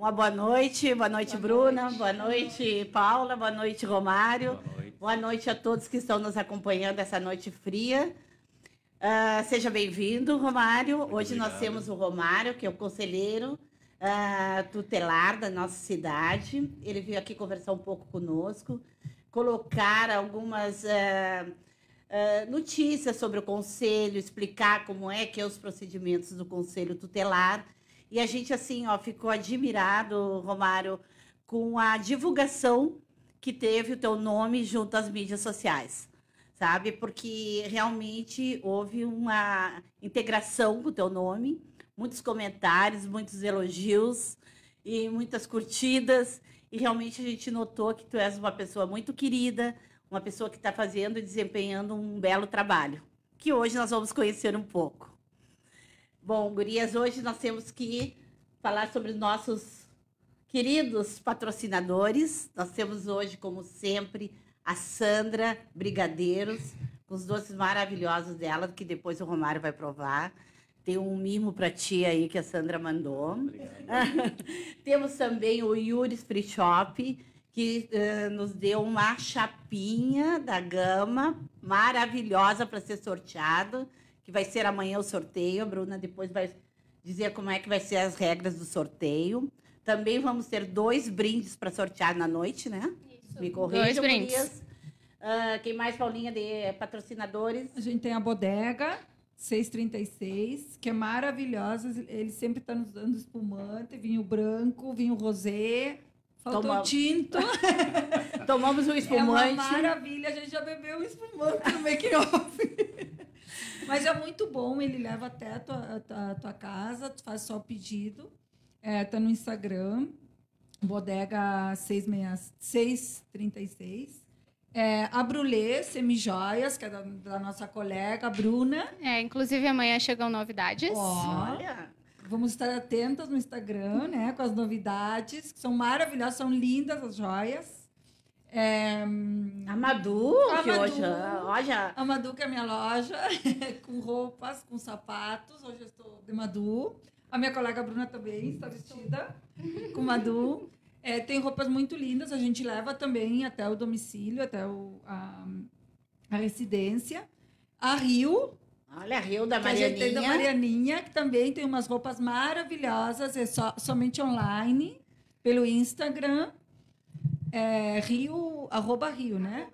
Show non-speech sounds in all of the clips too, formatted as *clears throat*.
Uma boa noite, boa noite, boa Bruna, noite. boa noite, Paula, boa noite, Romário. Boa noite. boa noite. a todos que estão nos acompanhando essa noite fria. Uh, seja bem-vindo, Romário. Hoje Obrigado. nós temos o Romário, que é o conselheiro uh, tutelar da nossa cidade. Ele veio aqui conversar um pouco conosco, colocar algumas uh, notícias sobre o conselho, explicar como é que é os procedimentos do conselho tutelar e a gente, assim, ó, ficou admirado, Romário, com a divulgação que teve o teu nome junto às mídias sociais, sabe? Porque realmente houve uma integração com o teu nome, muitos comentários, muitos elogios e muitas curtidas. E realmente a gente notou que tu és uma pessoa muito querida, uma pessoa que está fazendo e desempenhando um belo trabalho, que hoje nós vamos conhecer um pouco. Bom, gurias, hoje nós temos que falar sobre os nossos queridos patrocinadores. Nós temos hoje, como sempre, a Sandra Brigadeiros, com os doces maravilhosos dela, que depois o Romário vai provar. Tem um mimo para ti aí que a Sandra mandou. *laughs* Temos também o Yuri Free Shop, que uh, nos deu uma chapinha da gama maravilhosa para ser sorteado que vai ser amanhã o sorteio. A Bruna depois vai dizer como é que vai ser as regras do sorteio. Também vamos ter dois brindes para sortear na noite, né? Isso. Me corrija, dois brindes. Uh, quem mais, Paulinha, de patrocinadores? A gente tem a Bodega 636, que é maravilhosa. Ele sempre está nos dando espumante, vinho branco, vinho rosé. Faltou Toma... tinto. *laughs* Tomamos um espumante. É uma maravilha. A gente já bebeu um espumante no make-off. *laughs* Mas é muito bom, ele leva até a tua, a tua casa, tu faz só o pedido. É, tá no Instagram, bodega 636. É, a Brulê Semijoias, que é da, da, nossa colega Bruna. É, inclusive amanhã chegam novidades. Olha! Vamos estar atentas no Instagram, né? Com as novidades, que são maravilhosas, são lindas as joias. É, a Madu, a que Madu, hoje loja. A Madu, que é a minha loja, *laughs* com roupas, com sapatos. Hoje eu estou de Madu. A minha colega Bruna também está vestida *laughs* com Madu. É, tem roupas muito lindas, a gente leva também até o domicílio, até o, a, a residência. A Rio. Olha, a Rio da Marianinha. Que a gente tem da Marianinha, que também tem umas roupas maravilhosas, é só, somente online, pelo Instagram. É Rio, arroba Rio, né?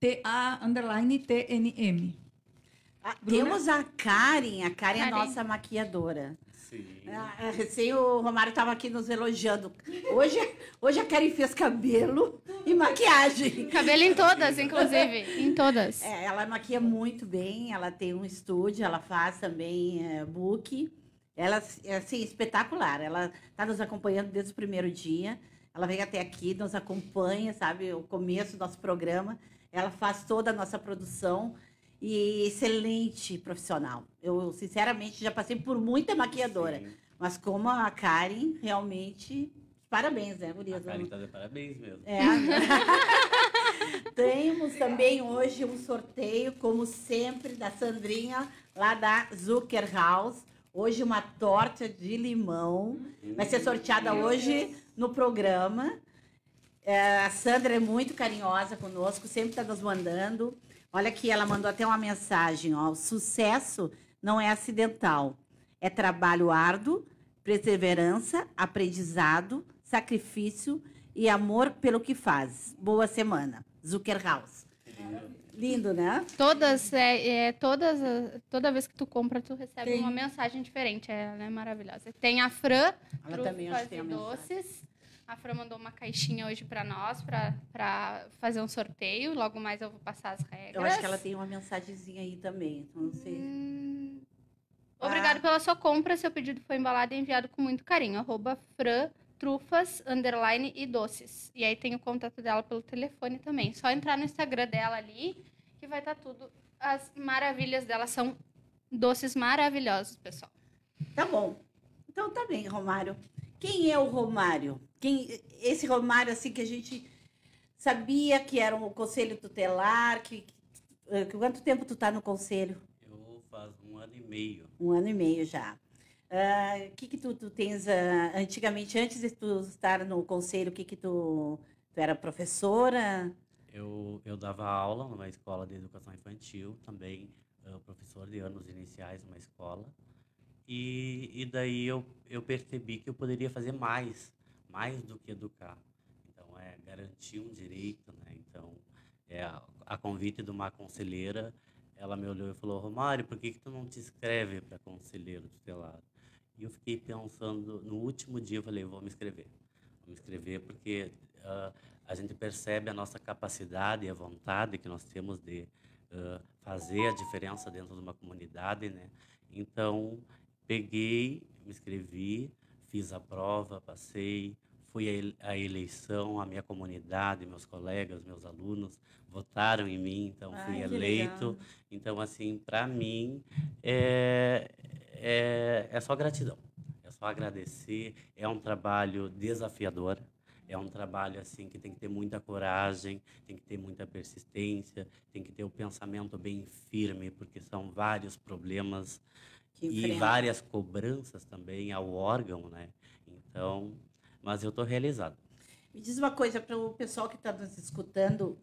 T-A underline T-N-M. Ah, temos a Karen, a Karen, é a nossa maquiadora. Sim. Ah, recém o Romário estava aqui nos elogiando. Hoje, hoje a Karen fez cabelo e maquiagem. Cabelo em todas, inclusive. em todas. É, ela maquia muito bem, ela tem um estúdio, ela faz também é, book. Ela é assim, espetacular. Ela está nos acompanhando desde o primeiro dia. Ela vem até aqui, nos acompanha, sabe, o começo do nosso programa. Ela faz toda a nossa produção e excelente profissional. Eu, sinceramente, já passei por muita maquiadora. Sim. Mas como a Karen, realmente, parabéns, né, Gurias? A Karen está de parabéns mesmo. É. *laughs* Temos também hoje um sorteio, como sempre, da Sandrinha, lá da Zucker House. Hoje uma torta de limão. Vai ser sorteada hoje no programa. É, a Sandra é muito carinhosa conosco, sempre está nos mandando. Olha aqui, ela mandou até uma mensagem: ó, o sucesso não é acidental, é trabalho árduo, perseverança, aprendizado, sacrifício e amor pelo que faz. Boa semana. Zucker House. Lindo, né? Todas, é, é, todas, toda vez que tu compra, tu recebe tem. uma mensagem diferente. Ela é maravilhosa. Tem a Fran, ela também tem doces. A Fran mandou uma caixinha hoje para nós, para fazer um sorteio. Logo mais eu vou passar as regras. Eu acho que ela tem uma mensagenzinha aí também, então não sei. Hum... Obrigado ah. pela sua compra. Seu pedido foi embalado e enviado com muito carinho. Arroba Fran Trufas, underline e doces. E aí tem o contato dela pelo telefone também. Só entrar no Instagram dela ali, que vai estar tá tudo. As maravilhas dela são doces maravilhosos, pessoal. Tá bom. Então tá bem, Romário. Quem é o Romário? Quem, esse Romário, assim, que a gente sabia que era um conselho tutelar, que, que eh, quanto tempo tu tá no conselho? Eu faz um ano e meio. Um ano e meio já. O que que tu, tu tens ah, antigamente, antes de tu estar no conselho, o que que tu, tu era professora? Eu, eu dava aula numa escola de educação infantil, também ah, professor de anos iniciais numa escola. E, e daí eu, eu percebi que eu poderia fazer mais, mais do que educar. Então, é garantir um direito, né? Então, é, a, convite de uma conselheira, ela me olhou e falou, Romário, por que, que tu não te inscreve para conselheiro tutelar? E eu fiquei pensando, no último dia eu falei, vou me inscrever. Vou me inscrever porque uh, a gente percebe a nossa capacidade e a vontade que nós temos de uh, fazer a diferença dentro de uma comunidade, né? Então, peguei, me inscrevi, fiz a prova, passei, fui à eleição, a minha comunidade, meus colegas, meus alunos votaram em mim, então fui Ai, que eleito. legal. Então, assim, para mim é, é, é só gratidão, é só agradecer. É um trabalho desafiador, é um trabalho assim que tem que ter muita coragem, tem que ter muita persistência, tem que ter o pensamento bem firme, porque são vários problemas e várias cobranças também ao órgão, né? Então, mas eu estou realizado. Me diz uma coisa para o pessoal que está nos escutando,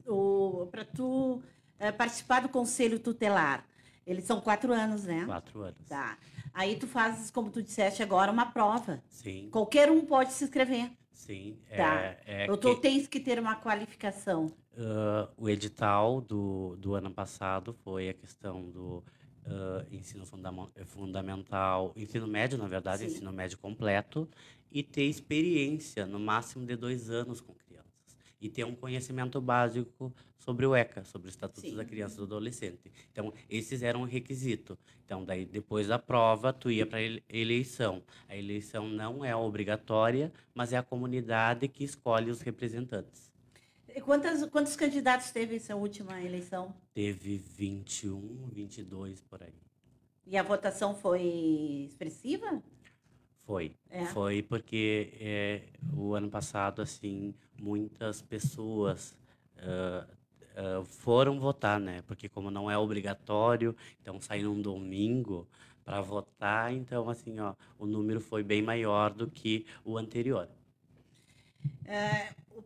para tu eh, participar do conselho tutelar. Eles são quatro anos, né? Quatro anos. Tá. Aí tu fazes, como tu disseste agora, uma prova. Sim, Qualquer um pode se inscrever. sim. Tá. É, é Ou tu que- tens que ter uma qualificação. Ah, o edital do, do ano passado foi a questão do ah, ensino eh, fundamental, ensino médio, na verdade, Sim. ensino médio completo, e ter experiência no máximo de dois anos com crianças. E ter um conhecimento básico sobre o ECA, sobre o Estatuto Sim. da Criança e do Adolescente. Então, esses eram um requisito. Então, daí, depois da prova, tu ia para eleição. A eleição não é obrigatória, mas é a comunidade que escolhe os representantes. Quantas, quantos candidatos teve essa última eleição? Teve 21, 22 por aí. E a votação foi expressiva? Foi. É. Foi porque é, o ano passado, assim, muitas pessoas ah, ah, foram votar, né? Porque como não é obrigatório, então sair num domingo para votar, então, assim, ó, o número foi bem maior do que o anterior.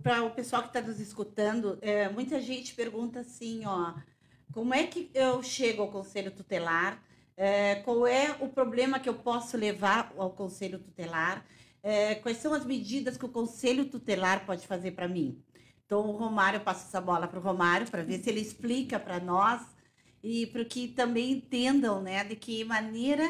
Para o pessoal que está nos escutando, é, muita gente pergunta assim, ó, como é que eu chego ao conselho tutelar? É, qual é o problema que eu posso levar ao conselho tutelar? É, quais são as medidas que o conselho tutelar pode fazer para mim? Então, o Romário, eu passo essa bola para o Romário para ver se ele explica para nós e para que também entendam, né, de que maneira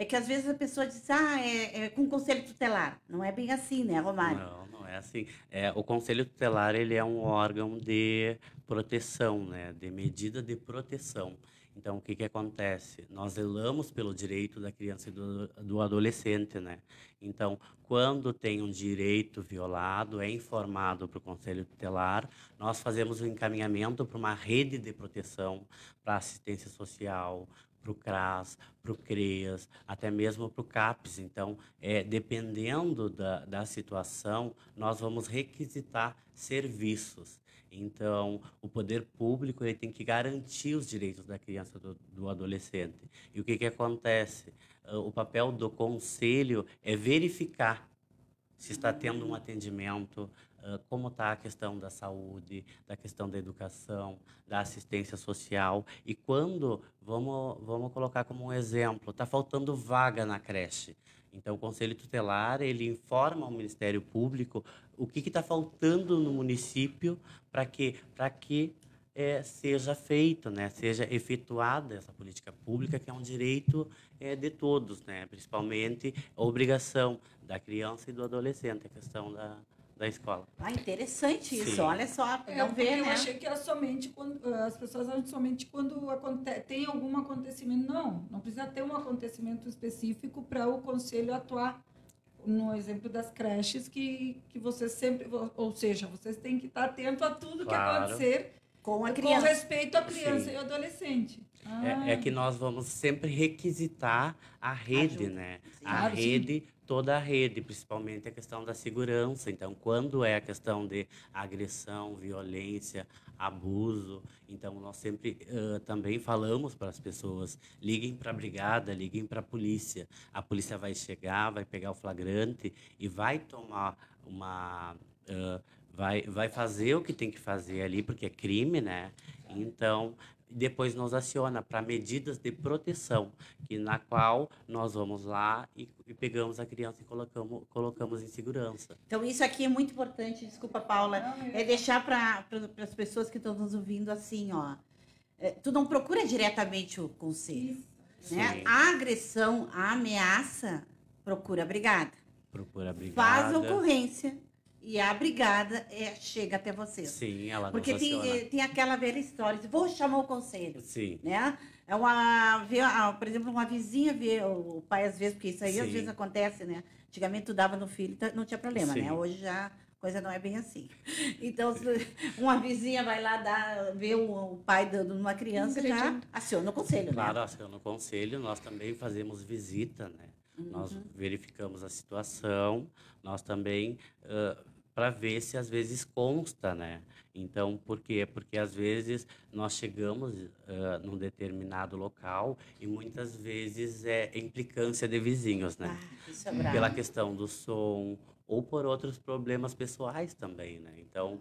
é que às vezes a pessoa diz, ah, é, é com conselho tutelar. Não é bem assim, né, Romário? Não, não é assim. É, o Conselho Tutelar ele é um órgão de proteção, né? De medida de proteção. Então, o que que acontece? Nós zelamos pelo direito da criança e do, do adolescente, né? Então, quando tem um direito violado, é informado para o Conselho Tutelar, nós fazemos o encaminhamento para uma rede de proteção, para assistência social, para o CRAS, para o CREAS, até mesmo para o CAPES. Então, é, dependendo da, da situação, nós vamos requisitar serviços. Então, o poder público ele tem que garantir os direitos da criança do, do adolescente. E o que, que acontece? Ah, O papel do conselho é verificar se está tendo um atendimento, ah, como está a questão da saúde, da questão da educação, da assistência social. E quando, vamos, vamos colocar como um exemplo, está faltando vaga na creche. Então, o Conselho Tutelar, ele informa ao Ministério Público o que está faltando no município para que, pra que eh, seja feito, né? seja efetuada essa política pública, que é um direito eh, de todos, né? principalmente a obrigação da criança e do adolescente, a questão da, da escola. Ah, interessante isso. Sim. Olha só, É, não vê, eu né? achei que era somente quando as pessoas acham somente quando aconte, tem algum acontecimento. Não, não precisa ter um acontecimento específico para o conselho atuar. No exemplo das creches, que, que vocês sempre, ou seja, vocês têm que estar atento a tudo que Claro. acontecer Com a com criança. respeito à criança Sim. e ao adolescente. É, é Ah, que nós vamos sempre requisitar a rede, Ajuda. né? Sim. A Claro, sim. Toda a rede, principalmente a questão da segurança. Então, quando é a questão de agressão, violência, abuso, então nós sempre uh, também falamos para as pessoas: liguem para a brigada, liguem para a polícia. A polícia vai chegar, vai pegar o flagrante e vai tomar uma. Uh, vai, vai fazer o que tem que fazer ali, porque é crime, né? Então, depois nos aciona para medidas de proteção, que na qual nós vamos lá e, e pegamos a criança e colocamos, colocamos em segurança. Então isso aqui é muito importante, desculpa Paula, é deixar para pra, as pessoas que estão nos ouvindo assim, ó, é, tu não procura diretamente o conselho, né? A agressão, a ameaça, procura a brigada. Procura a brigada. Faz ocorrência e a brigada é, chega até você. Sim, ela Porque tem, tem aquela velha história, vou chamar o conselho. Sim. Né? É uma, vê, por exemplo, uma vizinha vê o pai às vezes, porque isso aí Sim. às vezes acontece, né? Antigamente tu dava no filho, tá, não tinha problema, né? Sim. né? Hoje já a coisa não é bem assim. *laughs* Então, *laughs* uma vizinha vai lá dar, ver o, pai dando uma criança, já aciona o conselho, claro, né? aciona o conselho. Nós também fazemos visita, né? Uhum. Nós verificamos a situação, nós também uh, para ver se às vezes consta, né? Então, por quê? Porque às vezes nós chegamos uh, num determinado local e muitas vezes é implicância de vizinhos, né? Ah, é Pela questão do som ou por outros problemas pessoais também, né? Então,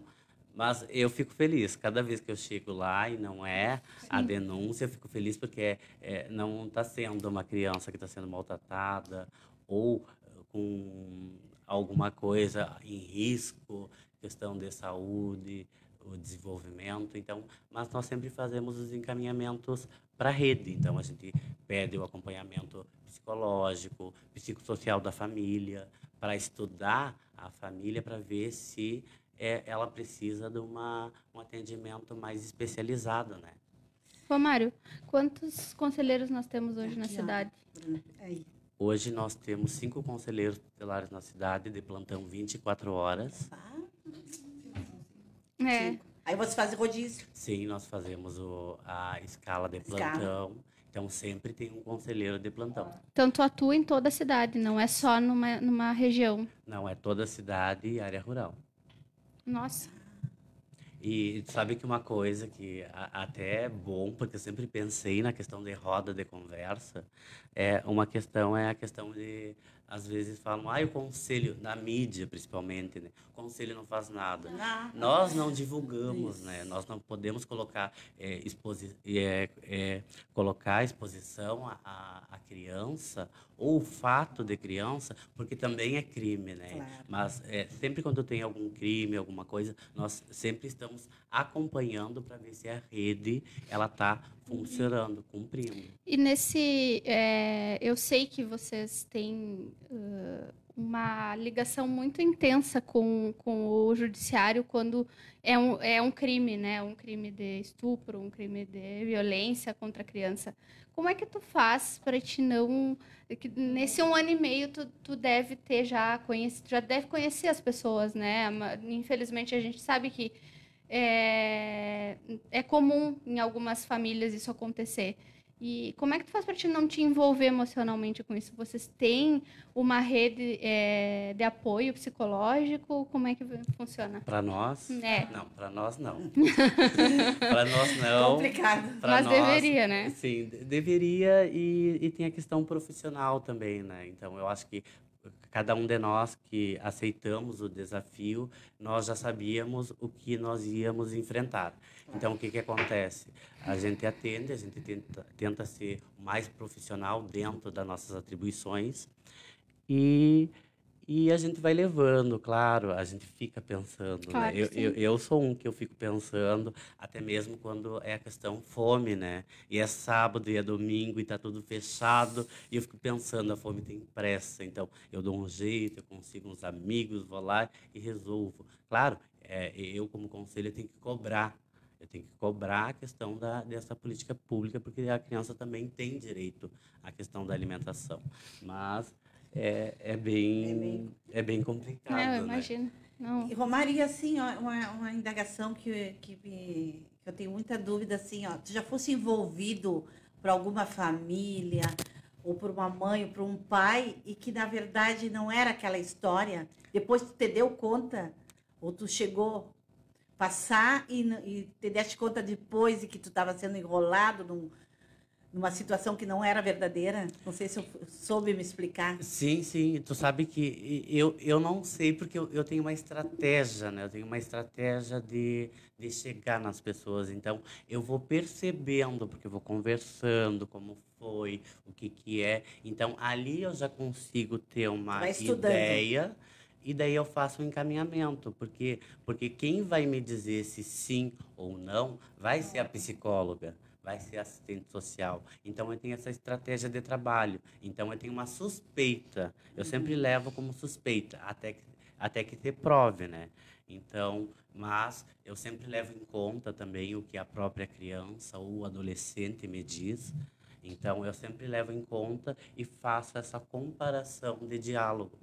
mas eu fico feliz cada vez que eu chego lá e não é Sim. a denúncia, eu fico feliz porque é, não está sendo uma criança que está sendo maltratada ou com alguma coisa em risco, questão de saúde, o desenvolvimento. Então, mas nós sempre fazemos os encaminhamentos para a rede. Então, a gente pede o acompanhamento psicológico, psicossocial da família, para estudar a família, para ver se é, ela precisa de uma, um atendimento mais especializado, né? Ô, Mário, quantos conselheiros nós temos hoje Aqui, na cidade? Aí. Hoje nós temos cinco conselheiros tutelares na cidade, de plantão 24 horas. É. Aí você faz rodízio? Sim, nós fazemos o, a escala de plantão. Escala. Então sempre tem um conselheiro de plantão. Então tu atua em toda a cidade, não é só numa, numa região? Não, é toda a cidade e área rural. Nossa. E sabe que uma coisa que até é bom, porque eu sempre pensei na questão de roda de conversa, é uma questão é a questão de às vezes falam, ah, o conselho, na mídia principalmente, né? O conselho não faz nada. Não. Nós não divulgamos, Isso. né? Nós não podemos colocar, é, exposi é, é, colocar exposição à, à criança ou o fato de criança, porque também é crime, né? Claro. Mas é, sempre quando tem algum crime, alguma coisa, nós sempre estamos acompanhando para ver se a rede ela está funcionando, cumprindo. E nesse, é, eu sei que vocês têm uh, uma ligação muito intensa com, com o judiciário quando é um, é um crime, né? Um crime de estupro, um crime de violência contra a criança. Como é que tu faz para te não nesse um ano e meio tu, tu deve ter já conhecido, já deve conhecer as pessoas, né? Infelizmente a gente sabe que é, é comum em algumas famílias isso acontecer. E como é que tu faz para te não te envolver emocionalmente com isso? Vocês têm uma rede é, de apoio psicológico? Como é que funciona? Para nós? É. Não, para nós não. *laughs* para nós não. Complicado. Mas nós, deveria, né? Sim, deveria e, e tem a questão profissional também, né? Então eu acho que cada um de nós que aceitamos o desafio, nós já sabíamos o que nós íamos enfrentar. Então, o que, que acontece? A gente atende, a gente tenta, tenta ser mais profissional dentro das nossas atribuições e e a gente vai levando, claro, a gente fica pensando. Né? Claro né? eu, eu, eu, sou um que eu fico pensando, até mesmo quando é a questão fome, né? E é sábado e é domingo e está tudo fechado, e eu fico pensando, a fome tem pressa, então eu dou um jeito, eu consigo uns amigos, vou lá e resolvo. Claro, é, eu como conselho tenho que cobrar eu tenho que cobrar a questão da, dessa política pública, porque a criança também tem direito à questão da alimentação. Mas é, é, bem, é, bem, é bem complicado. É, eu né? imagino. Não. E, Romaria, assim, ó, uma, uma indagação que, que, me, que eu tenho muita dúvida, assim, ó, tu já fosse envolvido por alguma família ou por uma mãe, ou por um pai, e que na verdade não era aquela história. Depois tu te deu conta, ou tu chegou passar e, e te deste conta depois de que tu estava sendo enrolado num- numa situação que não era verdadeira. Não sei se eu soube me explicar. Sim, sim. Tu sabe que eu, eu não sei porque eu, eu tenho uma estratégia, né? Eu tenho uma estratégia de, de chegar nas pessoas. Então, eu vou percebendo, porque eu vou conversando como foi, o que que é. Então, ali eu já consigo ter uma ideia e daí eu faço um encaminhamento, porque porque quem vai me dizer se sim ou não vai ser a psicóloga, vai ser assistente social. Então eu tenho essa estratégia de trabalho. Então eu tenho uma suspeita. Eu sempre levo como suspeita até que até que te prove, né? Então, mas eu sempre levo em conta também o que a própria criança ou adolescente me diz. Então, eu sempre levo em conta e faço essa comparação de diálogo.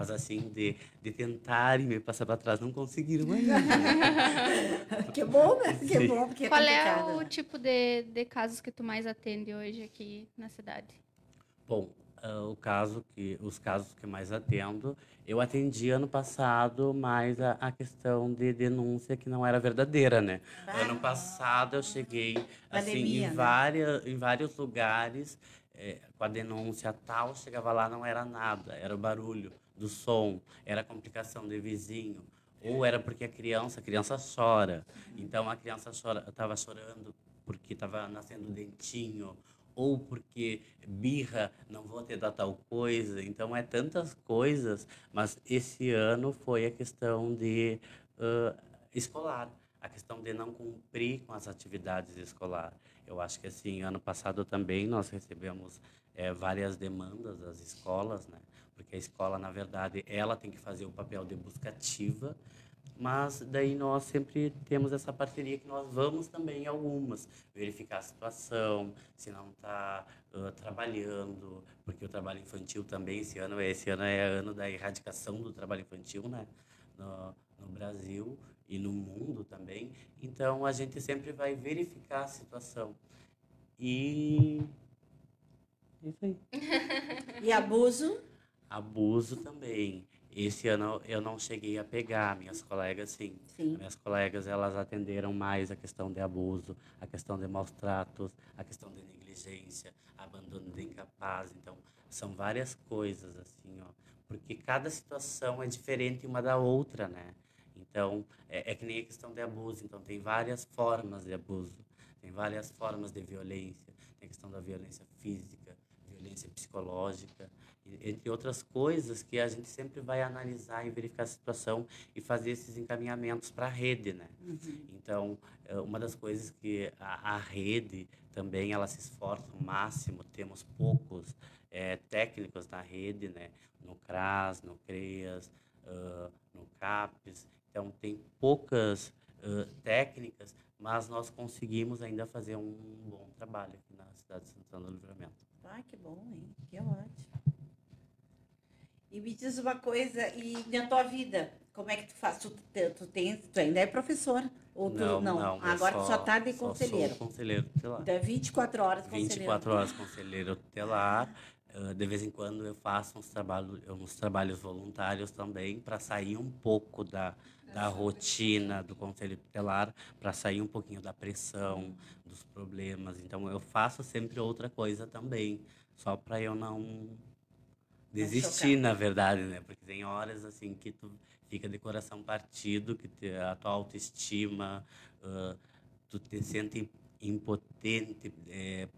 Mas, assim, de, de tentarem me passar para trás, não conseguiram ainda. *laughs* Que bom, né? Que Sim. bom, porque é Qual é o né? tipo de, de casos que tu mais atende hoje aqui na cidade? Bom, ah, o caso que, os casos que mais atendo, eu atendi ano passado mais a, a questão de denúncia que não era verdadeira, né? Ah. Ano passado eu cheguei assim, em, né? várias, em vários lugares eh, com a denúncia tal, chegava lá não era nada, era o barulho do som, era complicação de vizinho, ou era porque a criança, a criança chora, então a criança chora, estava chorando porque estava nascendo dentinho, ou porque birra, não vou te dar tal coisa. Então é tantas coisas, mas esse ano foi a questão de ãh, escolar, a questão de não cumprir com as atividades escolar. Eu acho que assim, ano passado também nós recebemos eh, várias demandas das escolas, né? Porque a escola, na verdade, ela tem que fazer o papel de buscativa, mas daí nós sempre temos essa parceria que nós vamos também algumas, verificar a situação, se não está trabalhando, porque o trabalho infantil também, esse ano, esse ano é ano da erradicação do trabalho infantil, né? No, no Brasil e no mundo também. Então, a gente sempre vai verificar a situação. E... é Isso aí. E abuso? Abuso também. Esse ano eu não cheguei a pegar, minhas colegas sim. Sim. Minhas colegas, elas atenderam mais a questão de abuso, a questão de maus tratos, a questão de negligência, abandono de incapaz. Então, são várias coisas, assim, ó. Porque cada situação é diferente uma da outra, né? Então, é, é que nem a questão de abuso. Então, tem várias formas de abuso. Tem várias formas de violência. Tem a questão da violência física, violência psicológica, entre outras coisas que a gente sempre vai analisar e verificar a situação e fazer esses encaminhamentos para a rede, né? Então, é, uma das coisas que a, a rede também ela se esforça o máximo, temos poucos é, técnicos na rede, né? No CRAS, no CREAS, ah, no CAPES, então tem poucas ah, técnicas, mas nós conseguimos ainda fazer um bom trabalho aqui na cidade de Santana do Livramento. Ah, que bom, hein? Que ótimo. E me diz uma coisa, e na tua vida, como é que tu faz? Tu, tu, tens, tu ainda é professor? Ou tu, não, não, não, agora tu só tá de só conselheiro. Sou conselheiro tutelar. Então é 24 horas conselheiro. 24 horas conselheiro tutelar. Ah, De vez em quando eu faço uns trabalhos, uns trabalhos voluntários também para sair um pouco da, da rotina do conselho tutelar, para sair um pouquinho da pressão, dos problemas. Então eu faço sempre outra coisa também, só para eu não desistir, na verdade, né? Porque tem horas assim que tu fica de coração partido, que te- a tua autoestima, ah, tu te sente impotente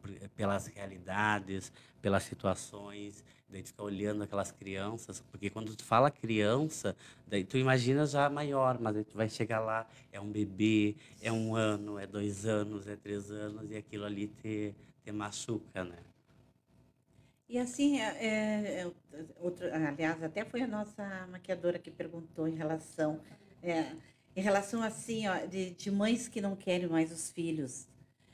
por- pelas realidades, pelas situações, daí tu fica olhando aquelas crianças, porque quando tu fala criança, daí tu imagina já maior, mas aí tu vai chegar lá, é um bebê, é um ano, é dois anos, é três anos, e aquilo ali te, te machuca, né? E assim, é, é, é, outro, aliás, até foi a nossa maquiadora que perguntou em relação, é, em relação assim, ó, de, de mães que não querem mais os filhos.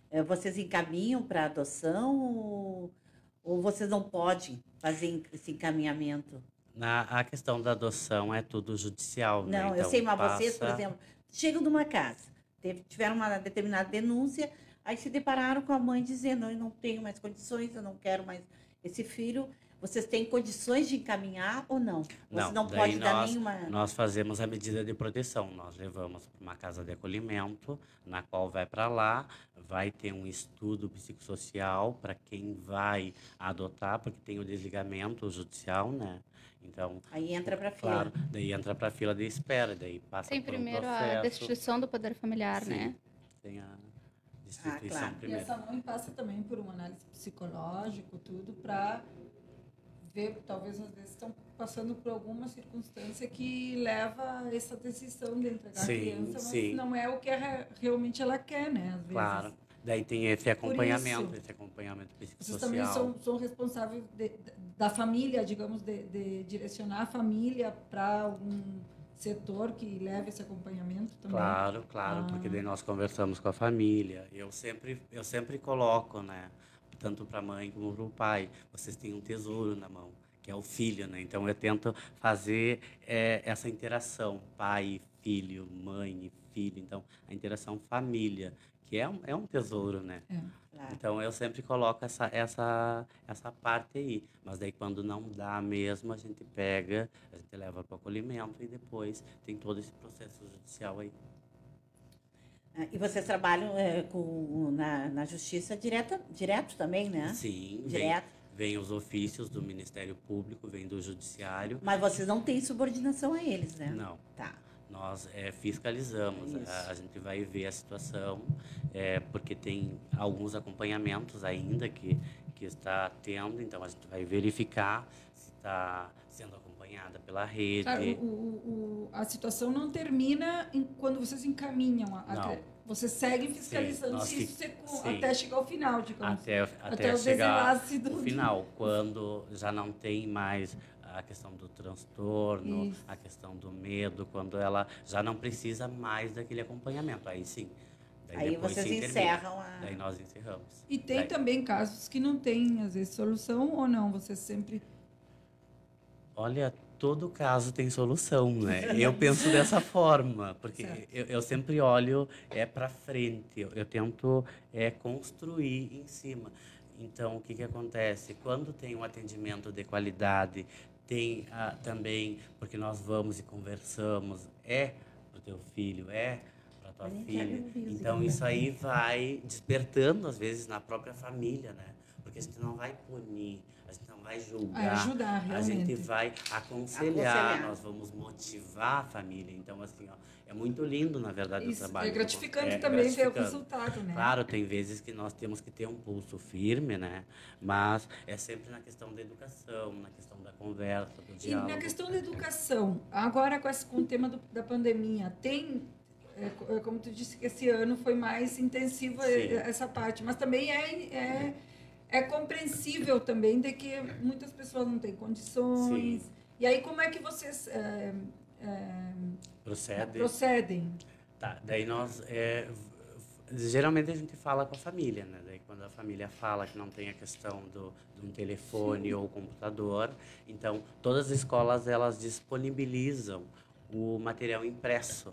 É, vocês encaminham para adoção ou, ou vocês não podem fazer esse encaminhamento? Na, a questão da adoção é tudo judicial, né? Não, eu Então, sei, mas vocês, por passa- exemplo, chegam numa casa, teve- tiveram uma determinada denúncia, aí se depararam com a mãe dizendo, eu não tenho mais condições, eu não quero mais esse filho, vocês têm condições de encaminhar ou não? Você Não, não pode dar nós- nenhuma. Nós fazemos a medida de proteção. Nós levamos para uma casa de acolhimento, na qual vai para lá, vai ter um estudo psicossocial para quem vai adotar, porque tem o desligamento judicial, né? Então, Aí entra para fila. claro, daí entra para a fila de espera, daí passa Tem por um primeiro a destituição do poder familiar, Sim, né? Tem a destituição claro. E primeiro. essa mãe passa também por uma análise psicológica, tudo, para ver, talvez às vezes estão passando por alguma circunstância que leva a essa decisão de entregar Sim, a criança, mas sim. não é o que ela- realmente ela quer, né? Às vezes. Claro. Daí tem esse acompanhamento, isso, esse acompanhamento Vocês psicossocial. também são, são responsáveis de- da família, digamos, de, de direcionar a família para algum setor que leve esse acompanhamento também. Claro, claro, porque Ah. daí nós conversamos com a família. Eu sempre, eu sempre coloco, né, tanto para a mãe como para o pai, vocês têm um tesouro na mão, que é o filho, né? Então eu tento fazer eh, essa interação, pai, filho, mãe filho. Então a interação família, que é um, é um tesouro, né? Claro. Então eu sempre coloco essa, essa, essa parte aí. Mas daí quando não dá mesmo, a gente pega, a gente leva para o acolhimento e depois tem todo esse processo judicial aí. Ah, E vocês trabalham é, com, na, na justiça direta, direto também, né? Sim, vem, Direto. vem os ofícios do Ministério Público, vem do Judiciário. Mas vocês não têm subordinação a eles, né? Não, Tá. Nós é, fiscalizamos, a, a gente vai ver a situação, é, porque tem alguns acompanhamentos ainda que, que está tendo, então a gente vai verificar se está sendo acompanhada pela rede. Claro, o, o- o- a situação não termina em- quando vocês encaminham. A, Não. até- vocês seguem fiscalizando nós se fi- isso sim. até chegar ao final, digamos. até, até, até o chegar no final, quando já não tem mais a questão do transtorno, Isso. a questão do medo, quando ela já não precisa mais daquele acompanhamento, aí sim. Daí Aí vocês encerram a. Daí nós encerramos. E tem Daí- também casos que não tem, às vezes, solução ou não? Vocês sempre. Olha, todo caso tem solução, né? Eu penso dessa forma, porque eu, eu sempre olho é para frente, eu, eu tento é construir em cima. Então, o que que acontece? Quando tem um atendimento de qualidade, tem ah, também, porque nós vamos e conversamos, é para o teu filho, é para tua filha. Então, isso aí vai despertando, às vezes, na própria família, né? Porque a gente não vai punir, a gente não vai julgar. a ajudar, A gente vai aconselhar, Aconselhar. nós vamos motivar a família. Então, assim, ó, é muito lindo, na verdade, o Isso, trabalho. é gratificante É também ver o resultado, né? Claro, tem vezes que nós temos que ter um pulso firme, né? Mas é sempre na questão da educação, na questão da conversa, do E diálogo. na questão da educação, agora com, esse- com o tema do- da pandemia, tem, é, é, como tu disse, que esse ano foi mais intensiva Sim. essa parte, mas também é, é, é compreensível também de que muitas pessoas não têm condições. Sim. E aí, como é que vocês é, é, Procede. procedem? Tá, daí nós. é, geralmente a gente fala com a família, né? Daí quando a família fala que não tem a questão do, de um telefone ou computador, então todas as escolas elas disponibilizam o material impresso.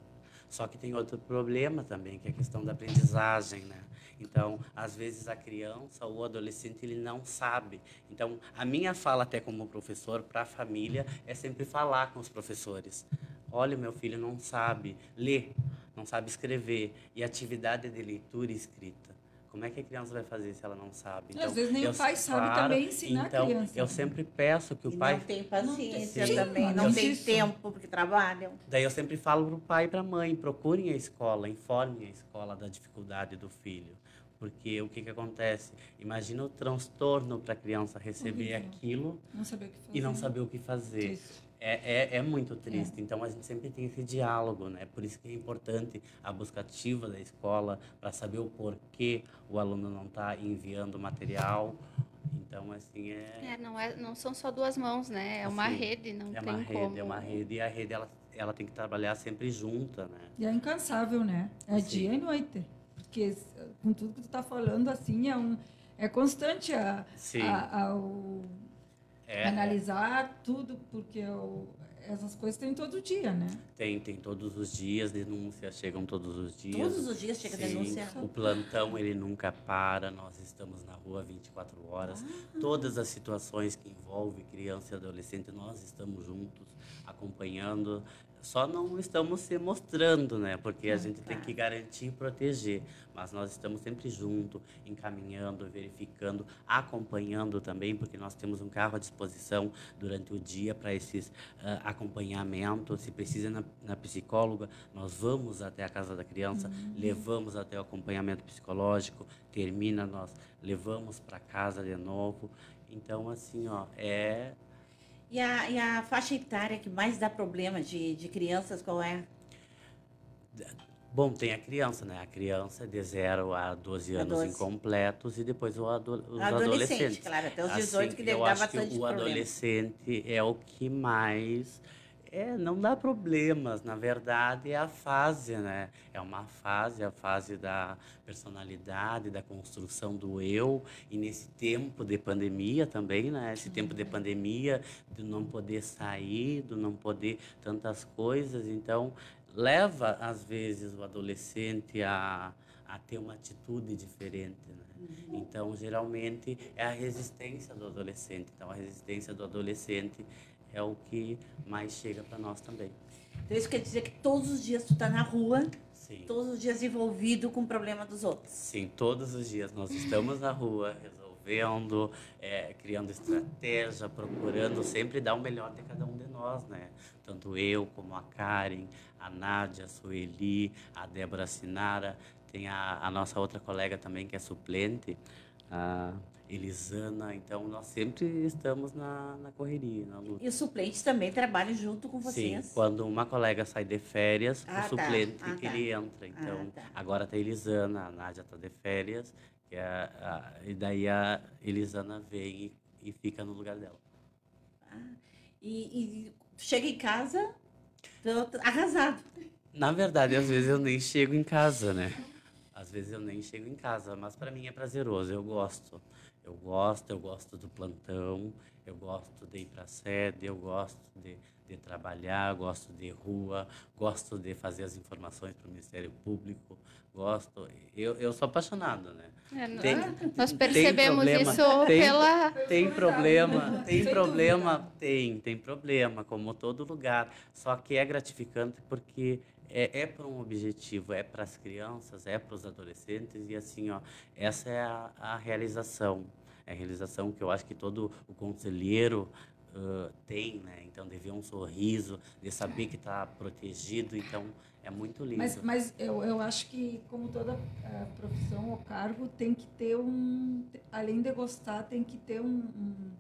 Só que tem outro problema também, que é a questão da aprendizagem, né? Então, às vezes a criança ou o adolescente ele não sabe. Então, a minha fala até como professor para a família é sempre falar com os professores. Olha, meu filho não sabe ler, não sabe escrever e atividade de leitura e escrita. Como é que a criança vai fazer se ela não sabe? Às vezes nem o pai sabe também ensinar a então, criança, Eu né? sempre peço que o E pai não tem paciência Sim, também, mas não tem isso- tempo porque trabalham. Daí eu sempre falo para o pai e para a mãe, procurem a escola, informem a escola da dificuldade do filho. Porque o que, que acontece? Imagina o transtorno para a criança receber Horrível. aquilo Não e não saber o que fazer. É, é, é muito triste. Então a gente sempre tem esse diálogo, né? Por isso que é importante a busca ativa da escola para saber o porquê o aluno não está enviando material. Então, assim, é, É, não, é, não são só duas mãos, né? É uma Assim, rede, não é tem uma rede, como. é uma rede. E a rede, ela, ela tem que trabalhar sempre junta, né? E é incansável, né? É Sim. dia e noite. Porque com tudo que tu tá falando, assim, é, um, é constante a, a- a- o- É, analisar tudo, porque o, essas coisas tem todo dia, né? Tem, tem todos os dias, denúncias chegam todos os dias. Todos os dias chega Sim, denúncia. O plantão ele nunca para, nós estamos na rua 24 horas. Ah. Todas as situações que envolvem criança e adolescente, nós estamos juntos, acompanhando. Só não estamos se mostrando, né? Porque a gente tem que garantir e proteger. Mas nós estamos sempre juntos, encaminhando, verificando, acompanhando também, porque nós temos um carro à disposição durante o dia para esses ah, acompanhamentos. Se precisa na, na psicóloga, nós vamos até a casa da criança, levamos até o acompanhamento psicológico, termina, nós levamos para casa de novo. Então, assim, ó, é E a, e a faixa etária que mais dá problema de, de crianças, qual é? Bom, tem a criança, né? A criança é de 0 a 12 A anos 12. incompletos e depois o ado os Adolescente, adolescentes. claro, até os Assim, 18 que deve eu dar acho bastante que o problema. adolescente é o que mais é, não dá problemas, na verdade é a fase, né? É uma fase, a fase da personalidade, da construção do eu, e nesse tempo de pandemia também, né? Esse tempo de pandemia, de não poder sair, de não poder tantas coisas, então leva às vezes o adolescente a, a ter uma atitude diferente, né? Então, geralmente é a resistência do adolescente. Então, a resistência do adolescente é o que mais chega para nós também. Então isso quer dizer que todos os dias tu tá na rua, Sim. todos os dias envolvido com o problema dos outros. Sim, todos os dias nós estamos na rua resolvendo, é, criando estratégia, procurando sempre dar o melhor de cada um de nós, né? Tanto eu como a Karen, a Nádia, a Sueli, a Débora Sinara, tem a, a nossa outra colega também que é suplente, a Elisana. Então nós sempre estamos na, na correria, na luta. E os suplentes também trabalham junto com Sim, vocês. quando uma colega sai de férias, Ah, tá. o suplente Ah, tá. ele entra. Então, tá. agora tá a Elisana, a Nádia tá de férias, que é a- a- e daí a Elisana vem e, e fica no lugar dela. E, e tu chega em casa, tô arrasado. Na verdade, às vezes eu nem chego em casa, né? Às vezes eu nem chego em casa, mas para mim é prazeroso, eu gosto. Eu gosto, eu gosto do plantão, eu gosto de ir para a sede, eu gosto de, de trabalhar, gosto de rua, gosto de fazer as informações para o Ministério Público, gosto. Eu, eu sou apaixonado, né? É, no- Tem- Nós tem percebemos problema, isso tem- pela. Tem problema, tem problema, tem, tem problema, como todo lugar. Só que é gratificante porque é, é para um objetivo, é para as crianças, é para os adolescentes e assim, ó, essa é a, a realização, é a realização que eu acho que todo o conselheiro ãh, tem, né? Então, de ver um sorriso, de saber que está protegido, então é muito lindo. Mas, mas eu, eu acho que, como toda eh, profissão ou cargo, tem que ter um. Além de gostar, tem que ter um. um,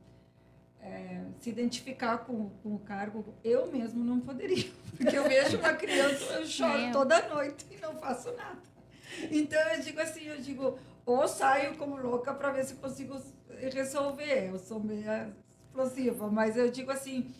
eh, se identificar com, com o cargo. Eu mesmo não poderia. *laughs* Porque eu vejo uma criança, eu choro Nem eu. toda noite e não faço nada. Então eu digo assim, eu digo, ou saio como louca para ver se consigo resolver. Eu sou meio explosiva, mas eu digo assim,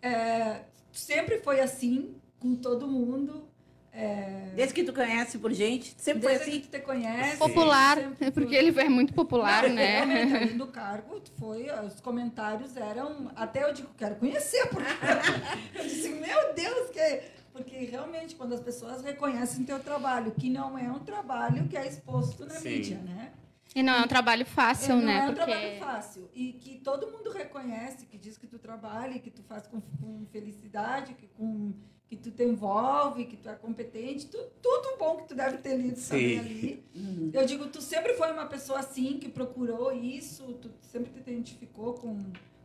eh, sempre foi assim com todo mundo. Eh, Desde que tu conhece por gente, sempre foi Desde assim. que tu te conhece. Popular, sempre porque foi. ele é muito popular, Não, né? realmente, do cargo, foi, os comentários eram. Até eu digo, quero conhecer, porque *laughs* eu disse, meu Deus, que. Porque realmente, quando as pessoas reconhecem teu trabalho, que não é um trabalho que é exposto na Sim. mídia, né? E não é um trabalho fácil, É, não né? é um porque trabalho fácil. E que todo mundo reconhece, que diz que tu trabalha, que tu faz com, com felicidade, que, com, que tu te envolve, que tu é competente, tu, tudo bom que tu deve ter lido Sim. ali. Uhum. Eu digo, tu sempre foi uma pessoa assim, que procurou isso, tu sempre te identificou com,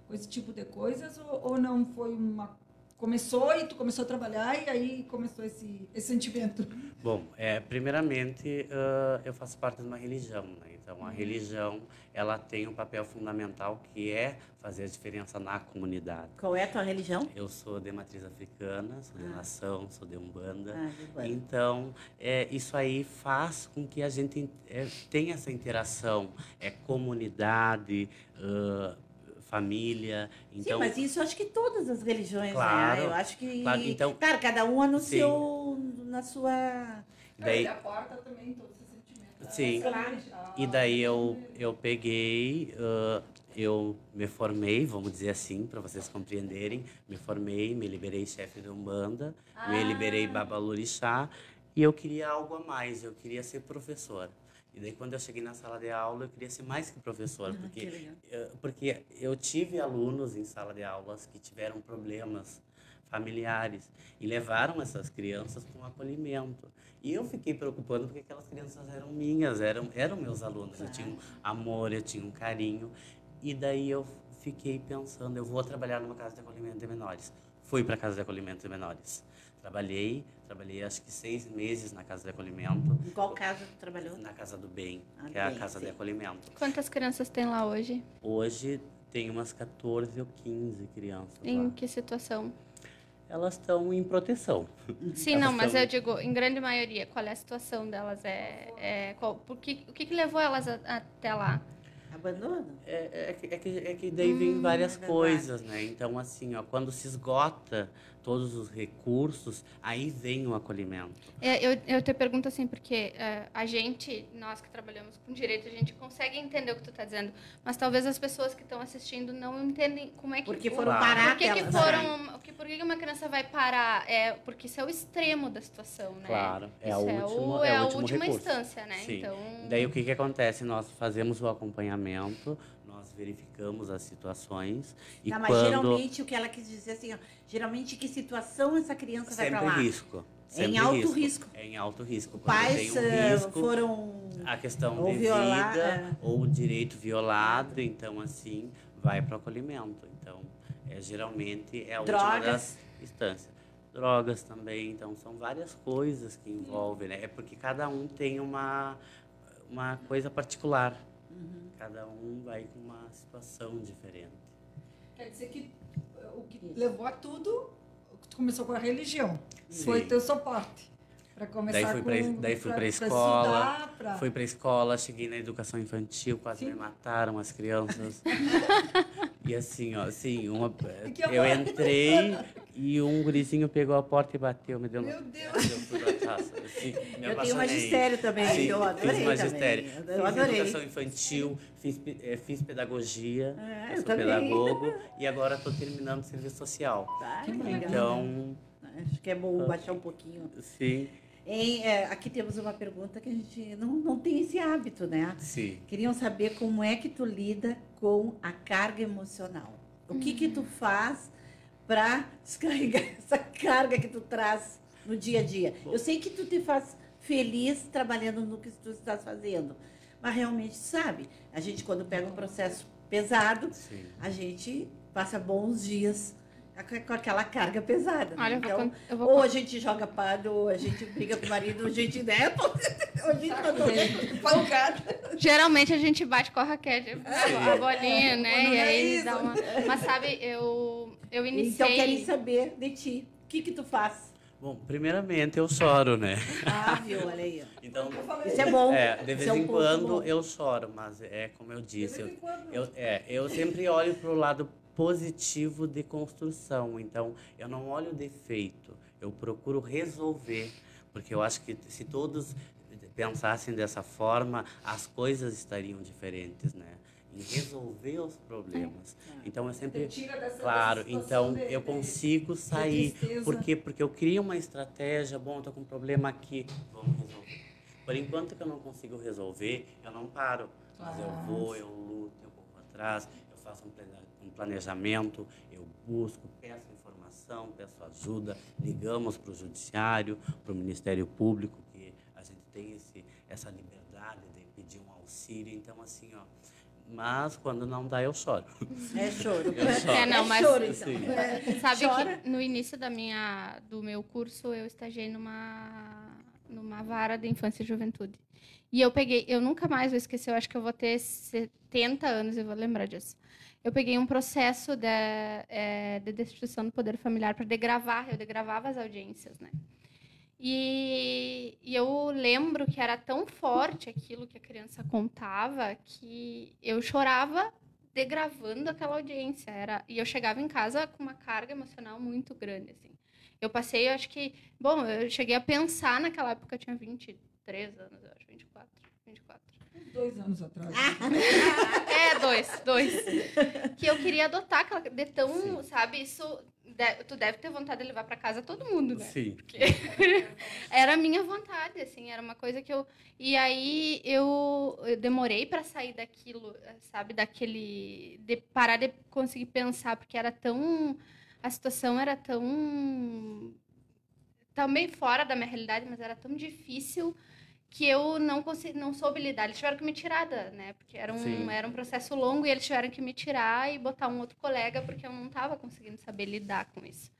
com esse tipo de coisas, ou, ou não foi uma... Começou e tu começou a trabalhar e aí começou esse, esse sentimento. Bom, é, primeiramente, ãh, eu faço parte de uma religião, né? Então, a religião, ela tem um papel fundamental que é fazer a diferença na comunidade. Qual é a tua religião? Eu sou de matriz africana, sou de Ah. nação, sou de umbanda. Ah. Então, é, isso aí faz com que a gente é, tenha essa interação, é comunidade, ãh, família. Então, Sim, mas isso eu acho que todas as religiões, Claro, né? Eu acho que. claro, então- Claro, cada uma no seu. na sua. daí, a porta também todo esse sentimento. Sim. E daí eu, eu peguei, ãh, eu me formei, vamos dizer assim, para vocês compreenderem. Me formei, me liberei chefe de Umbanda, ah. me liberei Babalorixá e eu queria algo a mais, eu queria ser professor. E daí, quando eu cheguei na sala de aula, eu queria ser mais que professor, ah, porque, porque eu tive alunos em sala de aulas que tiveram problemas familiares e levaram essas crianças para um acolhimento. E eu fiquei preocupando porque aquelas crianças eram minhas, eram, eram meus alunos. Eu tinha um amor, eu tinha um carinho. E daí eu fiquei pensando, eu vou trabalhar numa casa de acolhimento de menores. Fui para a casa de acolhimento de menores. Trabalhei, trabalhei acho que seis meses na casa de acolhimento. Em qual casa você trabalhou? Na Casa do Bem, ah, que é a casa sim. de acolhimento. Quantas crianças tem lá hoje? Hoje tem umas 14 ou 15 crianças Em lá. que situação? Elas estão em proteção. Sim, elas não, mas eu digo, em grande maioria, qual é a situação delas? É, é qual, por que, o que, que levou elas a, até lá? Abandono? É, é, que, é, que, é que daí vem hum, várias é coisas, né? Então, assim, ó, quando se esgota todos os recursos, aí vem o acolhimento. É, eu, eu te pergunto assim, porque uh, a gente, nós que trabalhamos com direito, a gente consegue entender o que tu está dizendo, mas talvez as pessoas que estão assistindo não entendem como é que... Porque foram parar Por que, que foram... Que, por que uma criança vai parar? É, porque isso é o extremo da situação, né? Claro, é, isso a, é, último, o, é, é a última recurso. instância, né? Sim. Então... Daí o que, que acontece? Nós fazemos o acompanhamento, verificamos as situações e Não, mas quando... geralmente o que ela quis dizer assim, ó, geralmente que situação essa criança Sempre vai para lá? risco. É em alto risco. risco. É em alto risco. Pais um eh, risco, foram a questão de violar, vida é. ou o direito violado, então assim vai para o acolhimento. Então é geralmente é a Drogas. última das instâncias. Drogas também, então são várias coisas que envolvem, né? É porque cada um tem uma uma coisa particular. Uhum. Cada um vai com uma situação diferente. Quer dizer que o que levou a tudo, começou com a religião. Sim. Foi teu suporte. Para começar daí fui com, pra, daí fui para a escola, estudar, pra... fui para escola, cheguei na educação infantil, quase Sim. me mataram as crianças. *laughs* e assim, ó, assim, uma, eu entrei e um gurizinho pegou a porta e bateu, me deu Meu Deus! Taça. Assim, *laughs* eu tenho magistério também, Sim, eu adorei fiz magistério. Também. Eu adorei. Fiz educação infantil, fiz, é, fiz pedagogia, é, eu sou pedagogo e agora estou terminando serviço social. Ah, que legal. Então... Acho que é bom baixar um pouquinho. Sim. Em, é, aqui temos uma pergunta que a gente não, não tem esse hábito, né? Sim. Queriam saber como é que tu lida com a carga emocional. O que que tu faz para descarregar *laughs* essa carga que tu traz no dia a dia? Eu sei que tu te faz feliz trabalhando no que tu estás fazendo, mas realmente sabe, a gente quando pega um processo pesado, Sim. a gente passa bons dias com aquela carga pesada. Olha, né? então, eu vou, eu vou... ou a gente joga pado, ou a gente briga com o marido, ou a gente, né? *laughs* Ou a gente tá pancada. Geralmente a gente bate com a raquete, a bolinha, né? E aí é dá uma. Mas sabe, eu, eu iniciei. Então querem saber de ti. O que, que tu faz? Bom, primeiramente eu choro, né? Ah, viu? Olha aí. Então, isso é bom. É, de vez é um em quando eu choro, mas é como eu disse, eu, eu, é, eu sempre olho para o lado positivo de construção. Então, eu não olho defeito, eu procuro resolver, porque eu acho que se todos pensassem dessa forma, as coisas estariam diferentes, né? Em resolver os problemas. É. Então eu sempre, claro, então eu consigo sair, porque porque eu crio uma estratégia, bom, estou com um problema aqui, vamos resolver. Por enquanto que eu não consigo resolver, eu não paro, mas eu vou, eu luto, eu corro atrás, eu faço um um planejamento, eu busco, peço informação, peço ajuda, ligamos para o judiciário, para o Ministério Público, que a gente tem esse, essa liberdade de pedir um auxílio. Então, assim, ó, mas quando não dá, eu choro. É choro. *laughs* Eu choro. É, não, mas, é choro, então. É. *laughs* Sabe Chora. que no início da minha, do meu curso, eu estagiei numa, numa vara de infância e juventude. E eu peguei, eu nunca mais vou esquecer, eu acho que eu vou ter 70 anos e vou lembrar disso eu peguei um processo de, é, de destruição do poder familiar para degravar, eu degravava as audiências, né? E, e, eu lembro que era tão forte aquilo que a criança contava que eu chorava degravando aquela audiência. Era, e eu chegava em casa com uma carga emocional muito grande, assim. Eu passei, eu acho que... Bom, eu cheguei a pensar naquela época, eu tinha 23 anos, eu acho, 24, 24. dois anos atrás. É, dois, dois. Que eu queria adotar, aquela de tão, sabe, isso. de- tu deve ter vontade de levar pra casa todo mundo, né? Sim. *laughs* Era a minha vontade, assim, era uma coisa que eu. E aí eu, eu demorei pra sair daquilo, sabe, daquele. de parar de conseguir pensar, porque era tão. A situação era tão. também fora da minha realidade, mas era tão difícil que eu não consegui, não soube lidar. Eles tiveram que me tirar, da, né? Porque era um, Sim. era um processo longo e eles tiveram que me tirar e botar um outro colega, porque eu não estava conseguindo saber lidar com isso.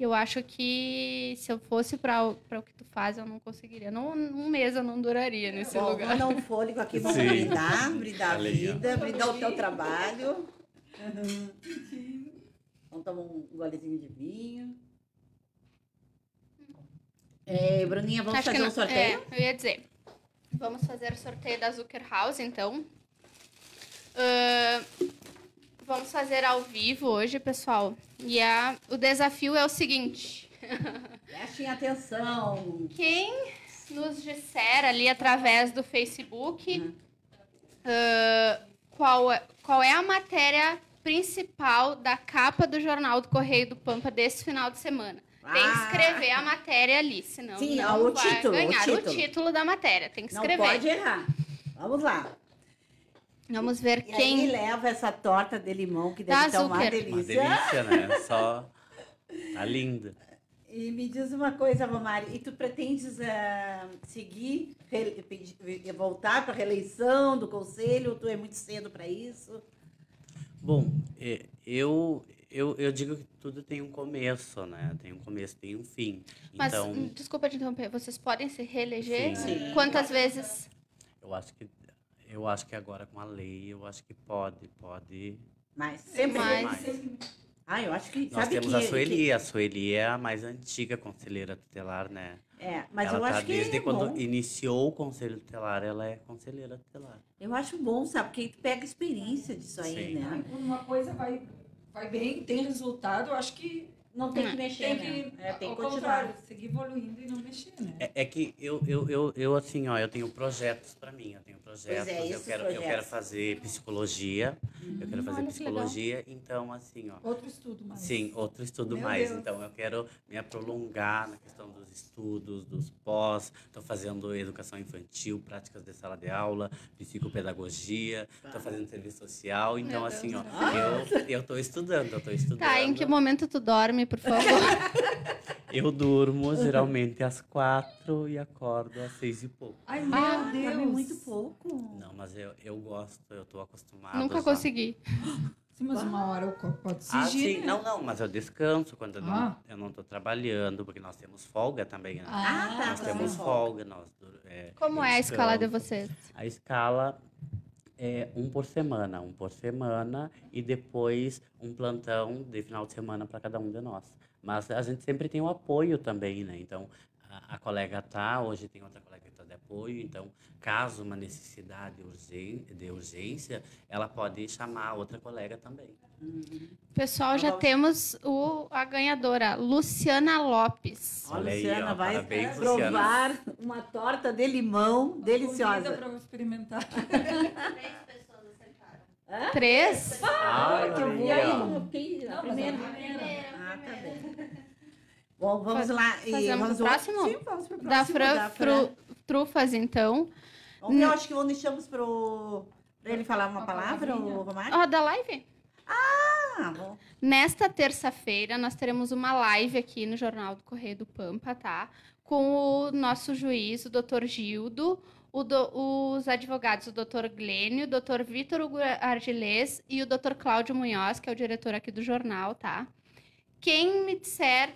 Eu acho que se eu fosse para o que tu faz, eu não conseguiria. Não, um mês eu não duraria nesse Bom, lugar. vamos dar um fôlego aqui, vamos Sim. brindar, brindar a vida, brindar o teu trabalho. Uhum. *laughs* Vamos tomar um golezinho de vinho. É, Bruninha, vamos Acho que fazer um não- sorteio? É, eu ia dizer. Vamos fazer o sorteio da Zucker House, então. Ahn, vamos fazer ao vivo hoje, pessoal. E a, o desafio é o seguinte. *laughs* Prestem atenção. Quem nos disser ali através do Facebook Uhum. ah, qual, é, qual é a matéria principal da capa do Jornal do Correio do Pampa desse final de semana. Tem que Ah. escrever a matéria ali, senão Sim, não o vai título, o ganhar título. da matéria. Tem que Não escrever. pode errar. Vamos lá. Vamos ver E quem. aí leva essa torta de limão que deve Da estar uma Zucker. Uma delícia. delícia, né? Só. Tá linda. E me diz uma coisa, Romário, e tu pretendes ah, seguir, re- pedir- voltar para a reeleição do conselho? Ou tu é muito cedo para isso? Bom, é, eu, eu, eu digo que tudo tem um começo, né? Tem um começo, tem um fim. Mas, Então, hum, desculpa te interromper, vocês podem se reeleger? Sim. Sim. Quantas vezes? eu acho que eu acho que agora com a lei, eu acho que pode, pode. Mas sempre. Mas- mais. Ah, eu acho que. Nós sabe temos que, a Sueli, a Sueli é a mais antiga conselheira tutelar, né? que- é, mas ela eu tá acho que desde é quando bom. iniciou o conselho tutelar, ela é conselheira tutelar. Eu acho bom, sabe? Porque tu pega experiência disso aí, Sim. né? Quando uma coisa vai, vai bem, tem resultado, eu acho que Não tem que mexer, tem que, né? É, tem ao que contrário, seguir evoluindo e não mexer, né? É, é que eu, eu, eu, eu, assim, ó, eu tenho projetos para mim, eu tenho projetos, é, eu, quero, eu projetos. quero fazer psicologia, eu quero fazer psicologia, então, assim, ó, Outro estudo mais. Sim, outro estudo Meu mais. Deus. Então, eu quero me prolongar na questão dos estudos, dos pós. Estou fazendo educação infantil, práticas de sala de aula, psicopedagogia. Estou fazendo serviço social. Então, Meu assim, Deus ó, eu eu estou estudando, eu estou estudando. Tá, em que momento tu dorme, por favor? *laughs* Eu durmo geralmente às quatro e acordo às seis e pouco. Ai, meu Ah, Deus. Dorme muito pouco. Não, mas eu, eu gosto, eu estou acostumado. Nunca já. consegui. *gasps* Sim, mas uma hora o corpo pode Ah, exigir, sim. né? Não, não, mas eu descanso quando eu não, Ah. eu não estou trabalhando, porque nós temos folga também, né? Ah, tá, Nós tá. temos Sim. folga, nós é, Como é a escala de vocês? A escala é um por semana, um por semana e depois um plantão de final de semana para cada um de nós. Mas a gente sempre tem o apoio também, né? Então a, a colega tá, hoje tem outra colega que está de apoio, então caso uma necessidade de urgência, ela pode chamar a outra colega também. Pessoal, já temos o, a ganhadora, Luciana Lopes. Ó, Olha aí, Luciana ó, vai parabéns, provar uma torta de limão deliciosa. para eu experimentar. *laughs* Três? Ah, que eu vou olha aí, aí, ó. como que- a primeira. a primeira. Ah, tá bem. Bom, vamos Faz- lá. E fazemos vamos o próximo? Sim, vamos pro Da próximo. Fran, da Fru- Trufas, então. Eu acho que vamos deixamos pro... pra ele falar uma Uma palavra, o. Romário? Ó, da live? Ah, bom. Nesta terça-feira, nós teremos uma live aqui no Jornal do Correio do Pampa, tá? Com o nosso juiz, o doutor Gildo, o do- os advogados, o doutor Glênio, o doutor Vitor Hugo Argilês e o doutor Cláudio Munhoz, que é o diretor aqui do jornal, tá? Quem me disser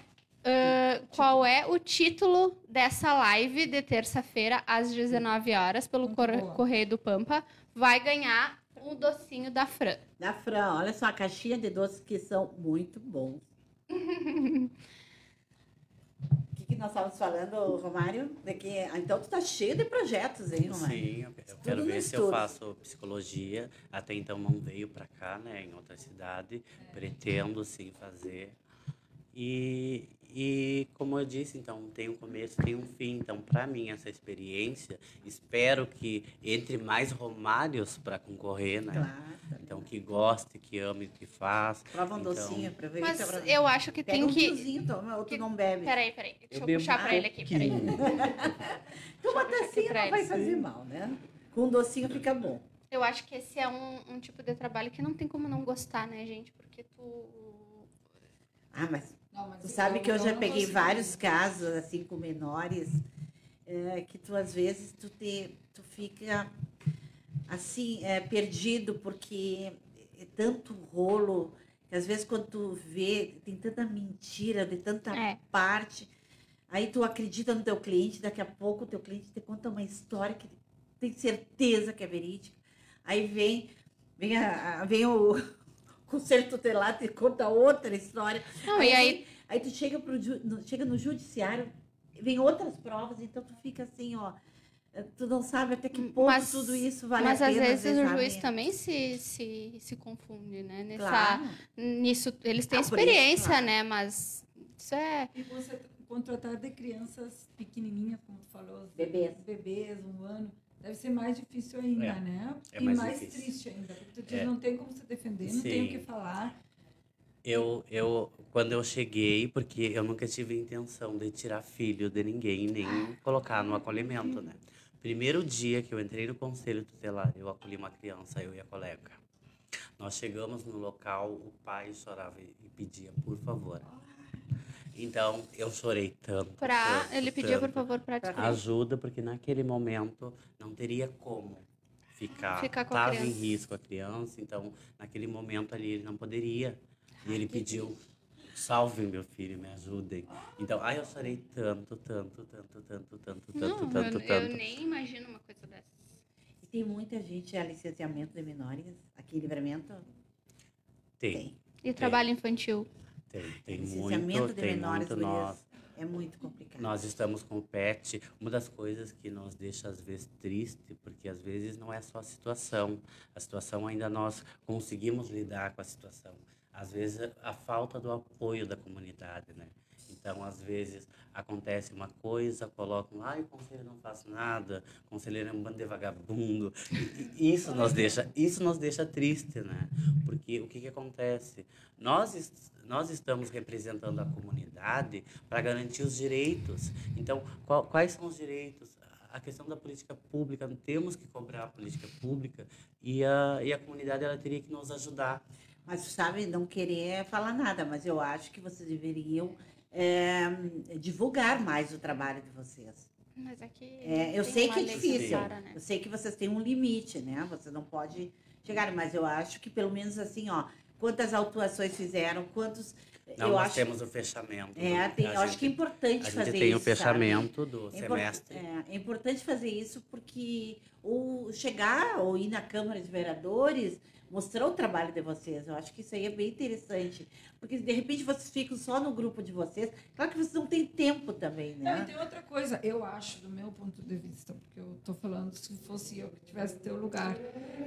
ah, qual é o título dessa live de terça-feira, às 19 horas, pelo Cor- boa. Correio do Pampa, vai ganhar um docinho da Fran. Da Fran, olha só, a caixinha de doces que são muito bons. O *laughs* que, que nós estávamos falando, Romário? De que, ah, então tu tá cheio de projetos, hein, Romário? Sim, eu, Tudo quero ver se eu faço psicologia. Até então não veio para cá, né, em outra cidade. Pretendo sim fazer. E, E como eu disse, então tem um começo, tem um fim. Então, para mim, essa experiência, espero que entre mais Romários para concorrer, né? Claro. Então, que goste, que ame o que faz. Prova um Então, docinho, aproveita. Mas pra- eu acho que Pega tem um que. fiozinho, toma, ou tu que- não bebe. Peraí, peraí. Deixa eu, bebo puxar pra ele aqui, peraí. Então, eu tacinha pra não vai fazer mal, né? Com um docinho fica bom. Eu acho que esse é um, um tipo de trabalho que não tem como não gostar, né, gente? Porque tu. Ah, mas Não, tu sabe que eu já peguei consigo. vários casos, assim, com menores, é, que tu, às vezes, tu, te, tu fica, assim, é, perdido, porque é tanto rolo, que às vezes quando tu vê, tem tanta mentira, de tanta É. parte, aí tu acredita no teu cliente, daqui a pouco o teu cliente te conta uma história que tem certeza que é verídica, aí vem, vem, a, a- vem o conselho tutelar, te conta outra história, Não, e aí. Aí tu chega, pro, chega no judiciário, vem outras provas, então tu fica assim, ó. eh, Tu não sabe até que ponto Mas- tudo isso vale mas a às pena. vezes o juiz também se, se, se confunde, né? Nessa, Claro. Nisso, eles têm Ah, isso, experiência, claro. né? Mas isso é. E você contratar de crianças pequenininhas, como tu falou, Bebês. bebês, um ano, deve ser mais difícil ainda, É, né? é e mais mais, difícil. triste ainda, porque tu diz, É. não tem como se defender, não tem o que Sim. falar. Eu, eu, quando eu cheguei, porque eu nunca tive intenção de tirar filho de ninguém, nem colocar no acolhimento, né? Primeiro dia que eu entrei no conselho tutelar, eu acolhi uma criança, eu e a colega. Nós chegamos no local, o pai chorava e e pedia, por favor. Então, eu chorei tanto. Pra, tanto, ele pedia, por tanto. favor, pra descobrir. Ajuda, porque naquele momento não teria como ficar. Ficar com a Tava em risco a criança, então naquele momento ali ele não poderia. E ele pediu, salve meu filho, me ajudem. Então, ai, eu chorei tanto, tanto, tanto, tanto, tanto, tanto, Não, tanto, eu, eu tanto. nem imagino uma coisa dessa. E tem muita gente a licenciamento de menores aqui em Livramento? Tem, E trabalho infantil. Tem, tem muito, de tem menores, muito. Nós, é muito complicado. Nós estamos com o PET. Uma das coisas que nos deixa, às vezes, triste, porque às vezes não é só a situação. A situação ainda nós conseguimos lidar com a situação. Às vezes, a falta do apoio da comunidade, né? Então, às vezes, acontece uma coisa, colocam, ai, conselho não faz nada, conselheiro é um bando de vagabundo. Isso nos deixa, isso nos deixa triste, né? Porque o que, que acontece? Nós, nós estamos representando a comunidade para garantir os direitos. Então, qual- quais são os direitos? A questão da política pública, temos que cobrar a política pública e a, e a comunidade ela teria que nos ajudar. Mas, sabe, não querer falar nada, mas eu acho que vocês deveriam é, divulgar mais o trabalho de vocês. Mas aqui. É, eu tem sei que é difícil. né? Eu sei que vocês têm um limite, né? Você não pode chegar, mas eu acho que pelo menos assim, ó, quantas autuações fizeram, quantos. Não, eu nós acho, temos o fechamento. é, tem- eu acho que é gente- importante A gente fazer tem isso. o fechamento sabe? do É semestre. É, é importante fazer isso porque ou chegar ou ir na Câmara de Vereadores mostrar o trabalho de vocês. Eu acho que isso aí é bem interessante. Porque de repente vocês ficam só no grupo de vocês. Claro que vocês não têm tempo também, Não, e né? tem outra coisa, eu acho, do meu ponto de vista, porque eu estou falando se fosse eu que tivesse teu lugar.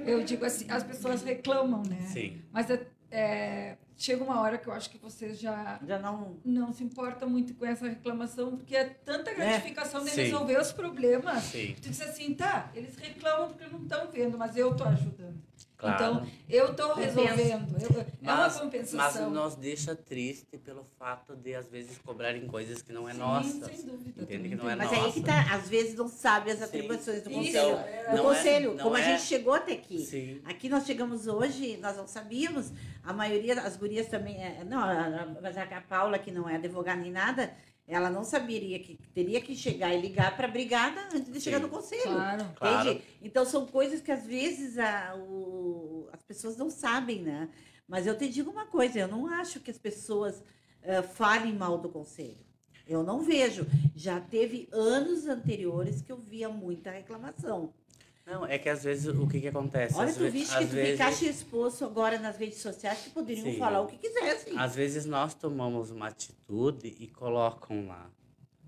Eu digo assim, as pessoas reclamam, né? Sim. Mas é, é, chega uma hora que eu acho que vocês já Já não. não se importam muito com essa reclamação, porque é tanta gratificação de Sim. resolver os problemas. Sim, Tu diz assim, tá, eles reclamam porque não estão vendo, mas eu estou ajudando. Claro. Então, eu estou resolvendo. Eu- é uma mas, mas compensação. nos deixa triste pelo fato de, às vezes, cobrarem coisas que não é Sim, nossa. sem dúvida. Entende que não é. Mas aí que tá, às vezes não sabe as Sim. atribuições do Isso, conselho. é. do Não é- conselho, não como a é- gente chegou até aqui. Sim. Aqui nós chegamos hoje, nós não sabíamos, a maioria, as gurias também, é, não, a- a- mas a a Paula, que não é advogada nem nada, ela não saberia que teria que chegar e ligar para a brigada antes de chegar Sim. no conselho. Claro. Claro. Entende? Então são coisas que às vezes a- o- as pessoas não sabem, né? Mas eu te digo uma coisa, eu não acho que as pessoas eh, falem mal do conselho. Eu não vejo. Já teve anos anteriores que eu via muita reclamação. Não, é que às vezes o que, que acontece? Olha, às tu viste que tu vezes, ficaste exposto agora nas redes sociais que poderiam Sim. falar o que quisessem. Às vezes nós tomamos uma atitude e colocam lá.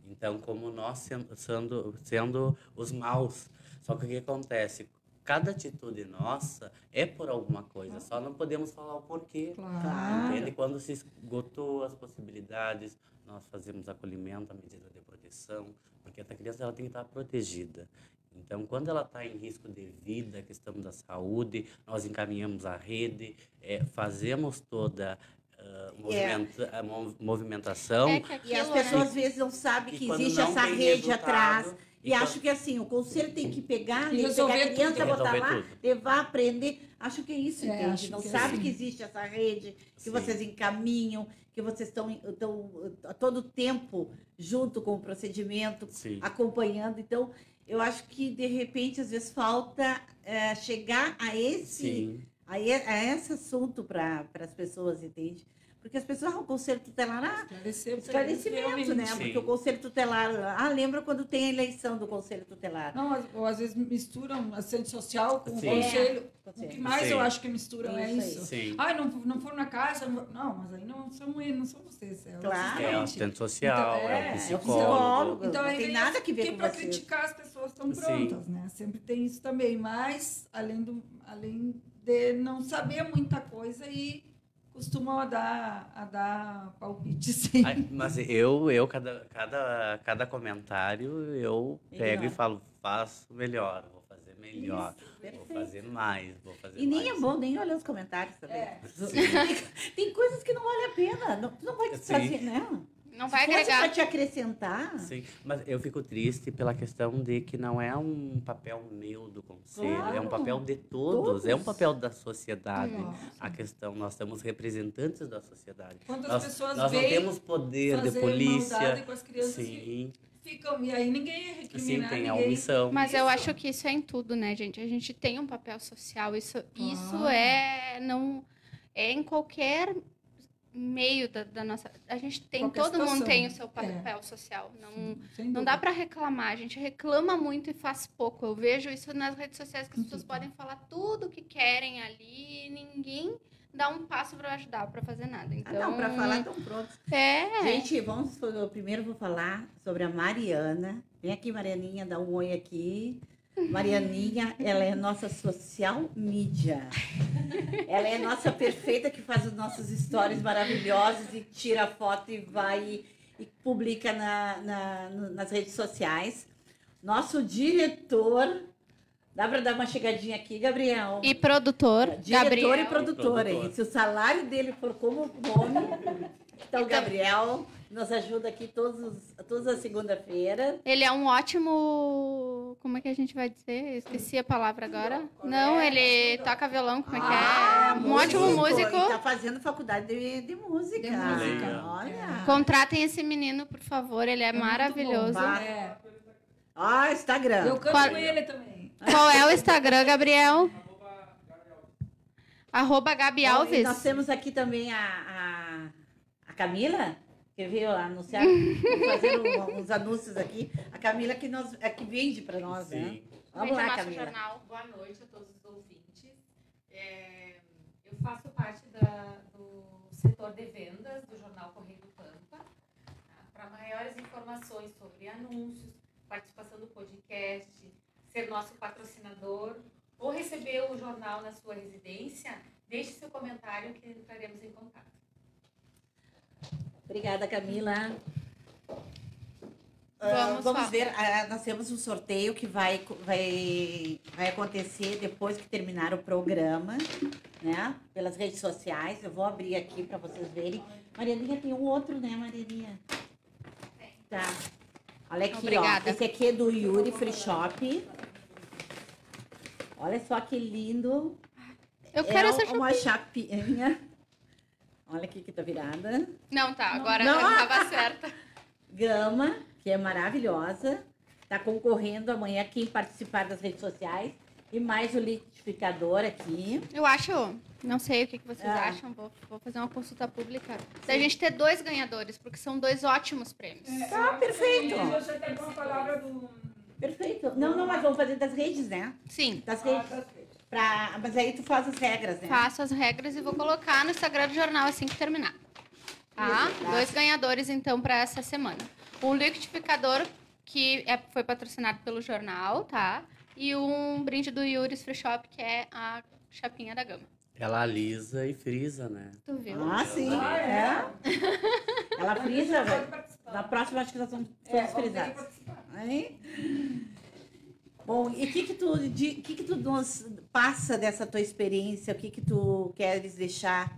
Então, como nós sendo, sendo, sendo os maus. Só que o que acontece? cada atitude nossa é por alguma coisa, só não podemos falar o porquê. Claro. Entende? Quando se esgotou as possibilidades, nós fazemos acolhimento, a medida de proteção, porque essa criança ela tem que estar protegida. Então, quando ela está em risco de vida, a questão da saúde, nós encaminhamos a rede, eh, fazemos toda ah, movimenta- a mo- movimentação. É que E as aquilo, pessoas né? às vezes não sabem E que existe essa rede atrás. E, quando- acho que assim, o conselho tem que pegar, E tem que resolver pegar a criança, tudo. botar Resolver lá, tudo. levar, aprender. Acho que é isso, É, entende? Não que é sabe assim. que existe essa rede, que Sim. vocês encaminham, que vocês estão, estão a todo tempo junto com o procedimento, Sim. acompanhando. Então, eu acho que de repente, às vezes, falta eh, chegar a esse Sim. É, é esse assunto para as pessoas, entende? Porque as pessoas, ah, o conselho tutelar, ah, esclarecimento, né? Sim. Porque o conselho tutelar, ah, lembra quando tem a eleição do conselho tutelar? Não, às- ou às vezes misturam assistente social com o Sim. conselho. O Conselho. que mais Sim. eu acho que misturam é Isso. Sim. Ai, não, não foram na casa. Não, não, mas aí não são eles, não são vocês. É o Claro. É o assistente. social, Então, é, é, o É o psicólogo. Então, não aí tem vem nada que ver Porque com para criticar as pessoas estão Sim. prontas, né? Sempre tem isso também. Mas, além, do, além de não saber muita coisa e costumam a dar, a dar palpite, *laughs* sim. Ai, Mas eu, eu cada, cada, cada comentário, eu pego Ignora. e falo, faço melhor, vou fazer melhor, vou perfeito. fazer mais, vou fazer E nem mais. é bom nem olhar os comentários também. É. *laughs* Tem, coisas que não vale a pena. Não, não vai te trazer, né? Não vai Se fosse agregar. para te acrescentar. Sim, mas eu fico triste pela questão de que não é um papel meu do conselho, é um Claro. papel de todos, é um Todos. papel da sociedade. Nossa. A questão, nós somos representantes da sociedade. Quantas Nós, pessoas nós não temos poder de polícia. com as crianças e Sim, ficam... E aí ninguém é sim, recriminar tem a ninguém. omissão. Mas eu Isso. acho que isso é em tudo, né, gente? A gente tem um papel social. Isso, isso Claro. é não é em qualquer meio da, da nossa. A gente tem, Qualquer todo mundo situação. tem o seu É. papel social. Não, não dá para reclamar. A gente reclama muito e faz pouco. Eu vejo isso nas redes sociais que as pessoas podem falar tudo o que querem ali e ninguém dá um passo para ajudar, para fazer nada. Ah, Então, não, para falar estão prontos. É. Gente, vamos. Eu primeiro vou falar sobre a Mariana. Vem aqui, Marianinha, dá um oi aqui. Marianinha, ela é nossa social media. Ela é nossa perfeita que faz os nossos stories maravilhosos e tira foto e vai e, e publica na, na- nas redes sociais. Nosso diretor. Dá para dar uma chegadinha aqui, Gabriel? E produtor, Diretor Gabriel. e produtor, hein? Produtor. Se o salário dele for como nome, então o Gabriel nos ajuda aqui todos, os- todas as segunda-feiras. Ele é um ótimo. Como é que a gente vai dizer? Eu esqueci a palavra agora. Não, ele toca violão, como é que Ah, é? Um ótimo músico. E tá fazendo faculdade de, de música. De música. Olha. Contratem esse menino, por favor, ele é, É maravilhoso. É. Ah, Instagram. Eu canto Qual- com ele também. Qual é o Instagram, Gabriel? Arroba Gabi E Alves. nós temos aqui também a, a, a Camila, que veio anunciar, vou fazer uns anúncios aqui. A Camila que, nos, é que vende para nós, né? Sim. Vamos Vende o lá, Camila. jornal. Boa noite a todos os ouvintes. É, eu faço parte da- do setor de vendas do jornal Correio do Pampa. Para maiores informações sobre anúncios, participação do podcast, ser nosso patrocinador ou receber o jornal na sua residência, deixe seu comentário que entraremos em contato. Obrigada, Camila. Vamos Ah, vamos falar. ver, ah, nós temos um sorteio que vai, vai, vai acontecer depois que terminar o programa, né? Pelas redes sociais. Eu vou abrir aqui para vocês verem. Marianinha tem um outro, né, Marianinha? Tá. Olha aqui, Obrigada. ó. Esse aqui é do Yuri Free Shop. Olha só que lindo. Eu quero é essa uma chapinha. chapinha. Olha aqui que tá virada. Não, tá, agora Não. já tava certa. *laughs* Gama, que é maravilhosa. Está concorrendo amanhã quem participar das redes sociais. E mais o liquidificador aqui. Eu acho, não sei o que, que vocês Ah. acham, vou, vou fazer uma consulta pública. Da gente ter dois ganhadores, porque são dois ótimos prêmios. Tá perfeito. Você tem uma palavra do... Perfeito. Não, não, mas vamos fazer das redes, né? Sim, Das Ah, redes. tá feito. Pra... Mas aí tu faz as regras, né? faço as regras e vou colocar no Instagram do jornal assim que terminar. Tá? Tá. Dois ganhadores, então, para essa semana. Um liquidificador que é, foi patrocinado pelo jornal, tá? E um brinde do Yuri's Free Shop, que é a chapinha da gama. Ela alisa e frisa, né? Tu viu? Ah, sim. É. Ela frisa, velho. Na próxima acho que nós vamos todos frisados. Hein? Bom, e o que que tu, de, que que tu nos passa dessa tua experiência? O que que tu queres deixar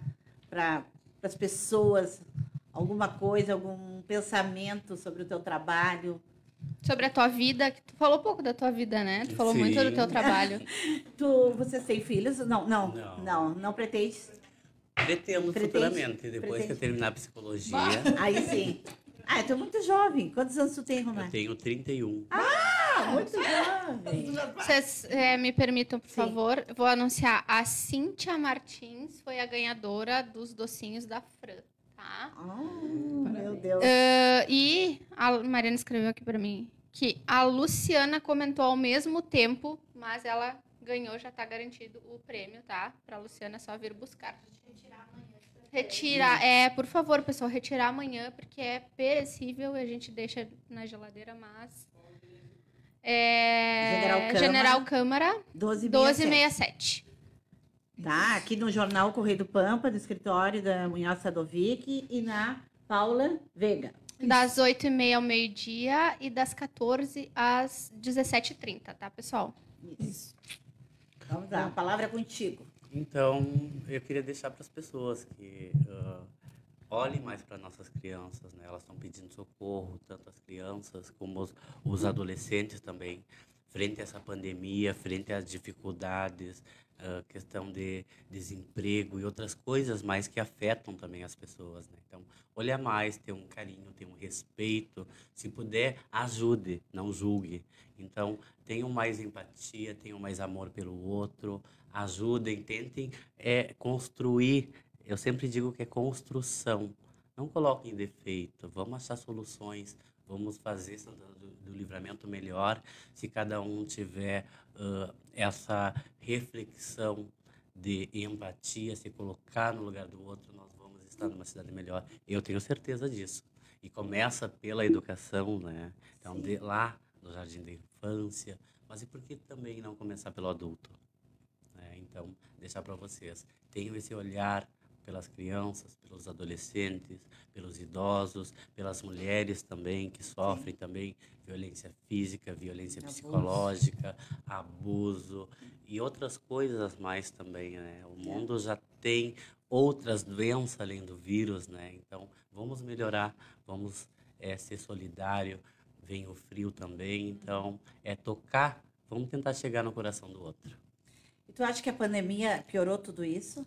para as pessoas? Alguma coisa, algum pensamento sobre o teu trabalho? Sobre a tua vida, que tu falou pouco da tua vida, né? Tu falou Sim. muito do teu trabalho. *laughs* Tu, vocês têm filhos? Não, não, Não. não, não, pretende. Pretendo Pretende? futuramente, depois que Pretende? eu terminar a psicologia. *laughs* Aí sim. Ah, eu tô muito jovem. Quantos anos tu tem, Eu Romário? tenho 31. Ah, muito jovem. Vocês eh, me permitam, por Sim. favor, vou anunciar. A Cíntia Martins foi a ganhadora dos docinhos da Fran, tá? Oh, meu Deus. Ah, e a Mariana escreveu aqui pra mim que a Luciana comentou ao mesmo tempo, mas ela ganhou, já tá garantido o prêmio, tá? Pra Luciana é só vir buscar. Retirar, é, por favor, pessoal, retirar amanhã, porque é perecível e a gente deixa na geladeira, mas. É, General Câmara. General Câmara, 12 1267. Tá, aqui no jornal Correio do Pampa, no escritório da Munhoz Sadovic e na Paula Veiga. Das 8h30 ao meio-dia e das 14 às 17h30, tá, pessoal? Isso. Vamos lá, a palavra é contigo. Então, eu queria deixar para as pessoas que ah, olhem mais para nossas crianças, né? Elas estão pedindo socorro, tanto as crianças como os, os adolescentes também, frente a essa pandemia, frente às dificuldades, ah, questão de desemprego e outras coisas mais que afetam também as pessoas, né? Então, olha mais, ter um carinho, ter um respeito, se puder, ajude, não julgue. Então, tenham mais empatia, tenham mais amor pelo outro, ajudem, tentem é, construir. Eu sempre digo que é construção. Não coloquem defeito, vamos achar soluções, vamos fazer Santana do, do Livramento melhor se cada um tiver ah, essa reflexão de empatia, se colocar no lugar do outro, nós vamos estar numa cidade melhor. Eu tenho certeza disso. E começa pela educação, né? Então, de lá no jardim da infância, mas e por que também não começar pelo adulto? né? Então, deixar para vocês, tenham esse olhar pelas crianças, pelos adolescentes, pelos idosos, pelas mulheres também que sofrem também violência física, violência Abuso. psicológica, abuso e outras coisas mais também, né? O mundo já tem outras doenças além do vírus, né? Então, vamos melhorar, vamos eh, ser solidário. Vem o frio também, então é tocar, vamos tentar chegar no coração do outro. E tu acha que a pandemia piorou tudo isso?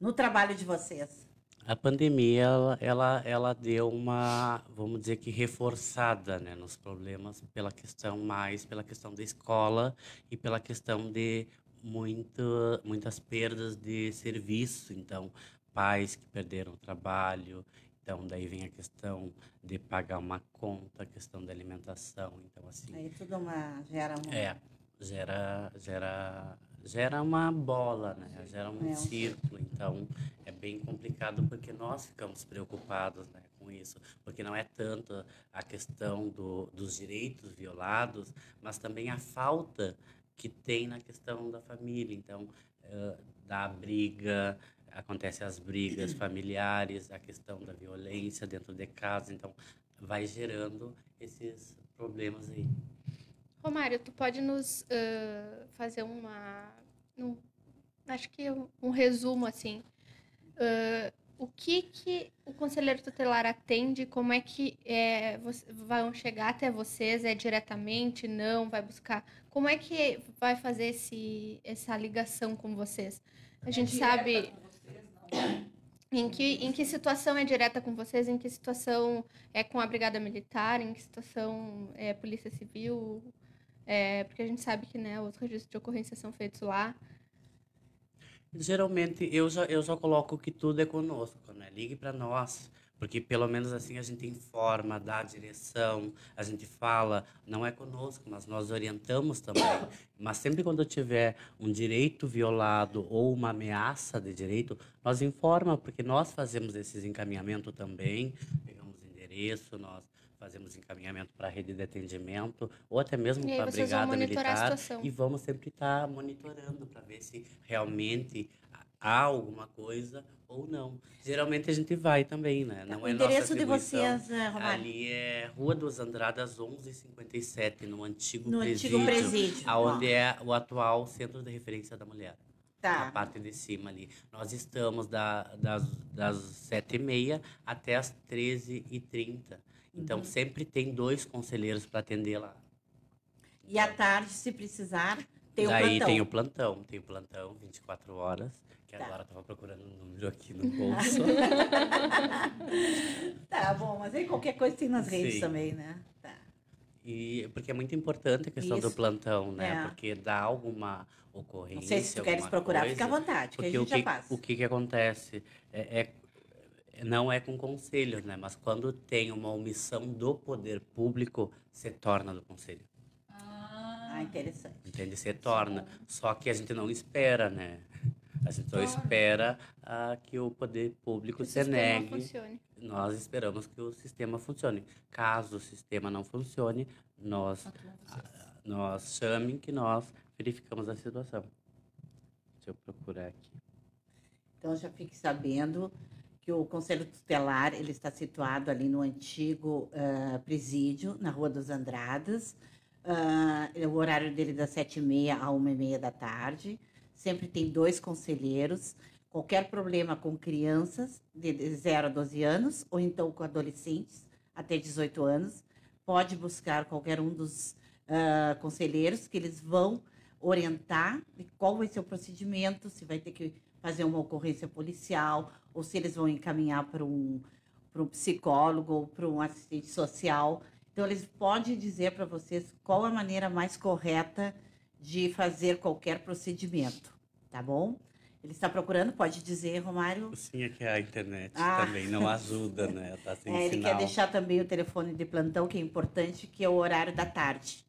No trabalho de vocês? A pandemia, ela, ela, ela deu uma, vamos dizer que reforçada, né, nos problemas pela questão mais, pela questão da escola e pela questão de muita, muitas perdas de serviço. Então, pais que perderam o trabalho, então daí vem a questão de pagar uma conta, a questão da alimentação. Então, assim, Aí tudo uma, gera um... é, gera, gera, gera uma bola, né? Gera um É. círculo. Então, é bem complicado porque nós ficamos preocupados né, com isso. Porque não é tanto a questão do, dos direitos violados, mas também a falta que tem na questão da família. Então, eh, da briga, acontecem as brigas *clears throat* familiares, a questão da violência dentro de casa. Então, vai gerando esses problemas aí. Romário, tu pode nos ãh, fazer uma. um- acho que um, um resumo, assim. Ãh, o que, que o conselheiro tutelar atende? Como é que é, vão chegar até vocês? É diretamente? Não? Vai buscar? Como é que vai fazer esse, essa ligação com vocês? A gente sabe. Em que, em que situação é direta com vocês? Em que situação é com a Brigada Militar? Em que situação é Polícia Civil? É, porque a gente sabe que né, os registros de ocorrência são feitos lá. Geralmente eu já, eu já coloco que tudo é conosco, né? Ligue para nós, porque pelo menos assim a gente informa, dá a direção, a gente fala, não é conosco, mas nós orientamos também. Mas sempre quando tiver um direito violado ou uma ameaça de direito, nós informa, porque nós fazemos esses encaminhamentos também, pegamos endereço, nós fazemos encaminhamento para a rede de atendimento ou até mesmo para a brigada a militar situação. e vamos sempre estar monitorando para ver se realmente há alguma coisa ou não. Geralmente a gente vai também, né? Não o é endereço de vocês, eh, Romário? Ali é Rua dos Andradas 1157, no antigo No presídio, antigo presídio. aonde Ó, é o atual Centro de Referência da Mulher na Tá. parte de cima ali. Nós estamos da, das, das 7h30 até as 13h30. Então, Uhum. sempre tem dois conselheiros para atender lá. E à tarde, se precisar, tem o Daí plantão. tem o plantão. Tem o plantão 24 horas, que Tá. agora eu estava procurando um número aqui no bolso. *laughs* Tá bom, mas aí qualquer coisa tem nas redes Sim. também, né? Tá. e, porque é muito importante a questão do Isso. plantão, né? É. Porque dá alguma ocorrência, Não sei se tu queres procurar, coisa, fica à vontade, que a gente o que, já faz. o que, que acontece? É, é- não é com conselho, né? Mas quando tem uma omissão do poder público, se torna do conselho. Ah, interessante. Entende? Se torna. Só que a gente não espera, né? A gente só espera ah, que o poder público Que o se sistema negue. funcione. Nós esperamos que o sistema funcione. Caso o sistema não funcione, nós, vocês. nós chamem que nós verificamos a situação. Deixa eu procurar aqui. Então já fique sabendo que o Conselho Tutelar ele está situado ali no antigo ah, presídio, na Rua dos Andradas. Ah, o horário dele é das sete e meia a uma e meia da tarde. Sempre tem dois conselheiros. Qualquer problema com crianças de 0 a 12 anos, ou então com adolescentes até 18 anos, pode buscar qualquer um dos ah, conselheiros que eles vão orientar qual vai ser o procedimento, se vai ter que fazer uma ocorrência policial, ou se eles vão encaminhar para um, para um psicólogo ou para um assistente social. Então, eles podem dizer para vocês qual a maneira mais correta de fazer qualquer procedimento, tá bom? Ele está procurando, pode dizer, Romário? Sim, é que a internet Ah. também não ajuda, né? Tá sem *laughs* É, ele sinal. quer deixar também o telefone de plantão, que é importante, que é o horário da tarde.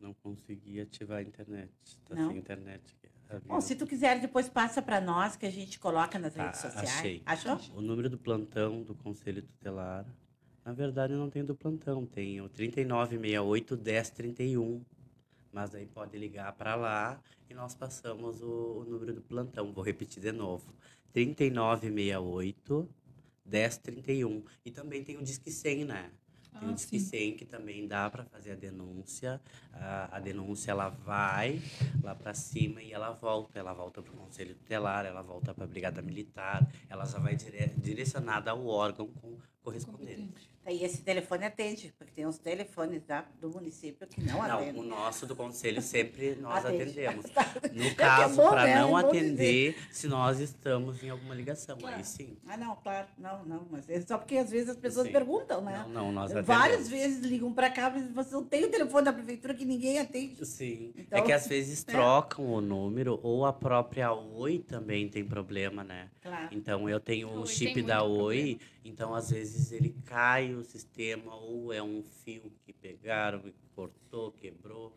Não consegui ativar a internet. Tá Não? sem internet aqui. Bom, se tu quiser, depois passa para nós, que a gente coloca nas Tá, redes sociais. achei. Achou? O número do plantão do Conselho Tutelar, na verdade não tem do plantão, tem o 3968 1031. Mas aí pode ligar para lá e nós passamos o, o número do plantão. Vou repetir de novo. 3968 1031. E também tem o Disque 100, né? Tem o Ah, Disque sim. 100 que também dá para fazer a denúncia. A, a denúncia ela vai lá para cima e ela volta. Ela volta para o Conselho Tutelar, ela volta para a Brigada Militar. Ela já vai dire, direcionada ao órgão com, correspondente. Competente. E esse telefone atende, porque tem uns telefones da, do município que não, Não, atendem. o nosso do Conselho sempre nós Atende. atendemos. *laughs* É No que caso, é para né? não É atender, se nós estamos em alguma ligação, aí sim. Ah, não, claro, não, não, mas é só porque às vezes as pessoas Sim. perguntam, né? Não, não, nós atendemos. Várias vezes ligam para cá, mas você não tem o telefone da prefeitura que ninguém atende. Sim. Então, é que às vezes né? trocam o número, ou a própria Oi também tem problema, né? Claro. Então eu tenho o chip da Oi, então às vezes ele cai o sistema, ou é um fio que pegaram, que cortou, quebrou.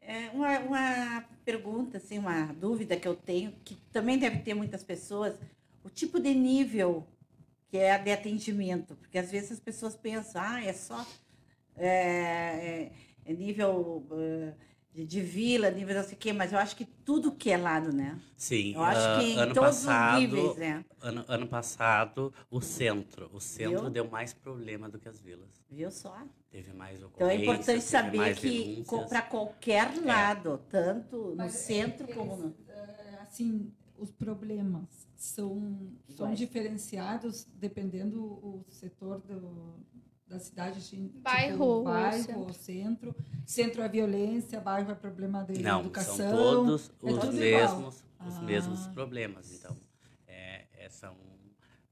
É uma, uma pergunta, assim, uma dúvida que eu tenho, que também deve ter muitas pessoas, o tipo de nível que é de atendimento, porque às vezes as pessoas pensam, ah, é só é, é- é nível de, de vila, nível não sei o quê, mas eu acho que tudo que é lado, né? Sim, Eu acho ah, que em ano todos passado, os níveis, né? ano, ano passado, o centro, o centro Viu? deu mais problema do que as vilas. Viu só? Teve mais Então é importante saber mais que para qualquer lado, tanto no Mas, é, centro eles, como no. é, assim, os problemas são, são diferenciados dependendo o setor do, da cidade, assim, Bairro, tipo, ou bairro, centro. ou centro. Centro é violência, bairro é problema de Não, educação. são todos é os mesmos, igual. os Ah. mesmos problemas. Então, é, é, são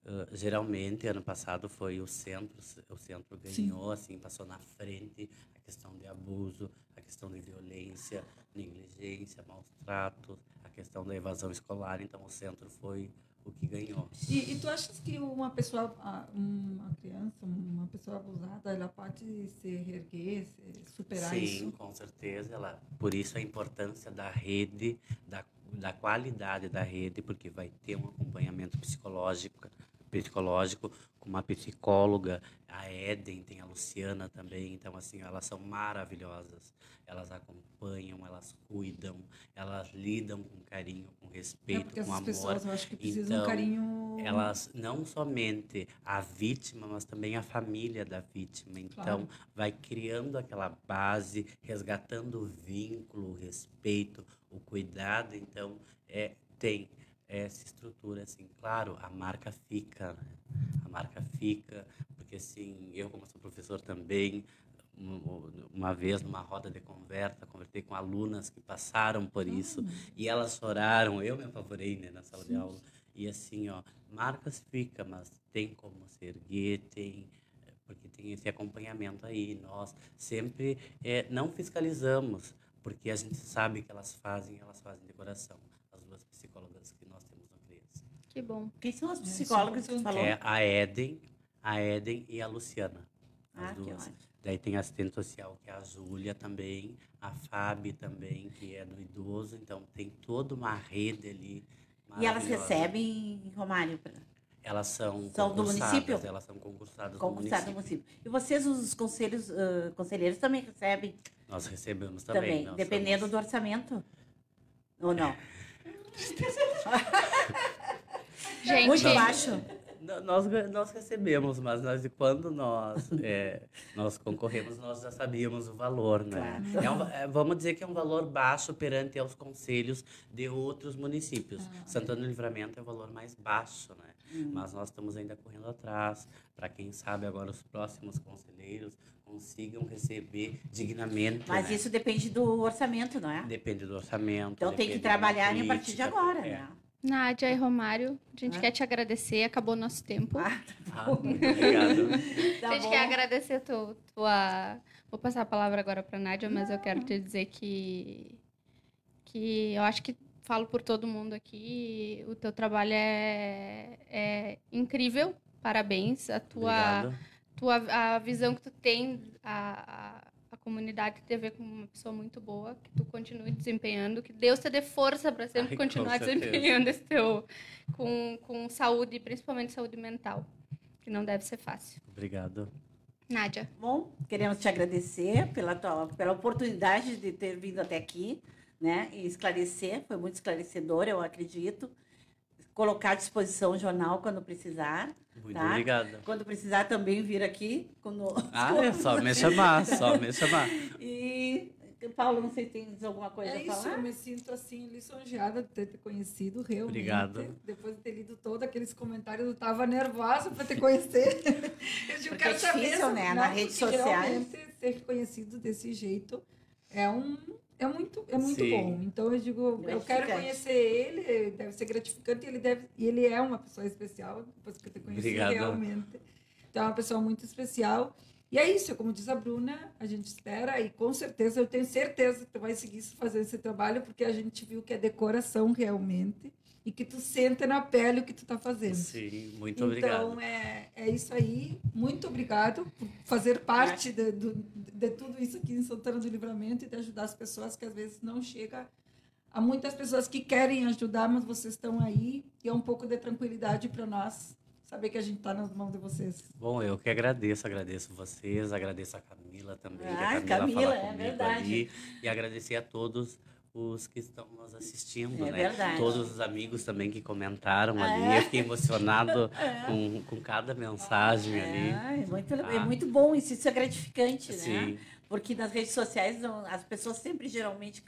ah, geralmente ano passado foi o centro, o centro Sim. ganhou, assim, passou na frente a questão de abuso, a questão de violência, negligência, maus tratos, a questão da evasão escolar. Então, o centro foi o que ganhou. E, e tu achas que uma pessoa, ah, uma criança, uma pessoa abusada, ela pode se reerguer, se superar Sim, isso? com certeza. Ela, por isso a importância da rede, da, da qualidade da rede, porque vai ter um acompanhamento psicológico, psicológico com uma psicóloga, a Eden, tem a Luciana também, então assim, elas são maravilhosas. Elas acompanham, elas cuidam, elas lidam com carinho, com É respeito, porque com amor. pessoas, eu acho que precisam Então, um carinho. Elas não somente a vítima, mas também a família da vítima. Então, Claro. vai criando aquela base, resgatando o vínculo, o respeito, o cuidado. Então, é, tem essa estrutura, assim. Claro, a marca fica, né? A marca fica, porque, assim, eu, como sou professor também, um- uma vez numa roda de conversa, conversei com alunas que passaram por isso e elas choraram. Eu me apavorei né, na sala de aula. E assim, ó, marcas fica, mas tem como se erguer, tem porque tem esse acompanhamento aí. Nós sempre eh, não fiscalizamos, porque a gente sabe que elas fazem, elas fazem de coração. As duas psicólogas que nós temos no CRIAS. Que bom. Quem são as psicólogas que importante. falou? É a Eden, a Eden e a Luciana. As ah, que duas. ótimo. Daí tem a assistente social, que é a Júlia também, a Fábio também, que é do idoso. Então tem toda uma rede ali. E elas recebem, Romário, pra- Elas são, São do concursadas, município? Elas são concursadas concursado do no município. município. E vocês, os conselhos, ah, conselheiros, também recebem Nós recebemos também. também, dependendo somos- do orçamento? Ou não? *laughs* *laughs* *laughs* Gente, Muito baixo. N- Nós, nós recebemos, mas nós, quando nós, *laughs* é, nós concorremos, nós já sabíamos o valor, né? É um é, vamos dizer que é um valor baixo perante aos conselhos de outros municípios. Santana do Livramento é o valor mais baixo, né? Mas nós estamos ainda correndo atrás, para quem sabe agora os próximos conselheiros consigam receber dignamente. Mas né? isso depende do orçamento, não é? Depende do orçamento. Então tem que trabalhar a partir de política, agora, é. né? Nádia e Romário, a gente Ah. quer te agradecer. Acabou nosso tempo. Ah, *laughs* Ah, muito obrigado. tá a gente bom. quer agradecer tu, tua. Vou passar a palavra agora para Nádia, mas eu quero te dizer que que eu acho que falo por todo mundo aqui. O teu trabalho é, é incrível. Parabéns. A tua Obrigado. tua, a visão que tu tem, a, a, a comunidade te vê como uma pessoa muito boa, que tu continue desempenhando, que Deus te dê força para sempre Ai, continuar desempenhando esse teu, com, com saúde, principalmente saúde mental, que não deve ser fácil. Obrigado. Nádia, Bom, queremos te agradecer pela, tua, pela oportunidade de ter vindo até aqui, né? E esclarecer, foi muito esclarecedor, eu acredito. Colocar à disposição o jornal quando precisar. Muito Tá. obrigado. Quando precisar também vir aqui conosco. Ah, *laughs* é só me chamar, só me chamar. E, Paulo, não sei se tem alguma coisa É a isso, falar. eu me sinto assim lisonjeada de ter te conhecido realmente. Obrigado. Depois de ter lido todos aqueles comentários, eu estava nervosa para te conhecer. *laughs* Eu digo, Porque quero é saber difícil, se- né? Não, redes porque sociais. Realmente, ser reconhecido desse jeito é um é muito é muito Sim. bom. Então eu digo, eu quero conhecer ele, deve ser gratificante, e ele deve e ele é uma pessoa especial, depois que eu te conheci Obrigado. realmente. Então é uma pessoa muito especial. E é isso, como diz a Bruna, a gente espera e com certeza, eu tenho certeza que tu vai seguir fazendo esse trabalho, porque a gente viu que é decoração realmente e que tu sente na pele o que tu tá fazendo. Sim, muito então, obrigado. é, é isso aí. Muito obrigado por fazer parte de, do- de tudo isso aqui em Santana do Livramento e de ajudar as pessoas que às vezes não chega. Há muitas pessoas que querem ajudar, mas vocês estão aí e é um pouco de tranquilidade para nós saber que a gente está nas mãos de vocês. Bom, eu que agradeço, agradeço vocês, agradeço a Camila também, que Ah, a Camila, Camila, é verdade. ali, e agradecer a todos os que estão nos assistindo, É né? verdade. Todos os amigos também que comentaram É. ali, eu fiquei emocionado *laughs* com, com cada mensagem ali. É, é muito, é Ah. muito bom isso, isso é gratificante, né? Sim, Porque nas redes sociais não- as pessoas sempre geralmente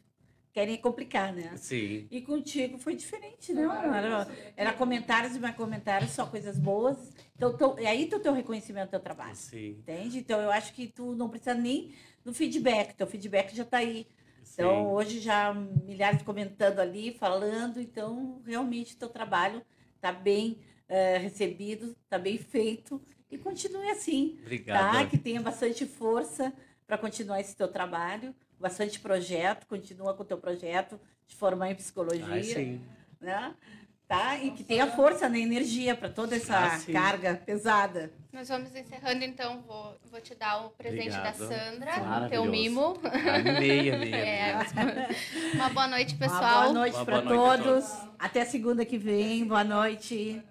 querem complicar, né? sim. E contigo foi diferente, né? Era, era comentários e mais comentários, só coisas boas. Então, teu- é aí teu, teu reconhecimento do teu trabalho, Sim, entende? Então, eu acho que tu não precisa nem do feedback, teu feedback já está aí. Então, sim. hoje já milhares comentando ali, falando, então, realmente teu trabalho está bem eh, recebido, está bem feito e continue assim, tá? Obrigado. Que tenha bastante força para continuar esse teu trabalho, bastante projeto, continua com o teu projeto de formar em psicologia, Ai, sim. né? Tá? E que tenha força, né? energia para toda essa Ah, carga pesada. nós vamos encerrando então. Vou, vou te dar o presente Obrigado. da Sandra, teu mimo. Amei, amei, amei. *laughs* É, uma boa noite, Uma pessoal. boa noite Uma para boa noite a todos. Até segunda que vem. Boa noite.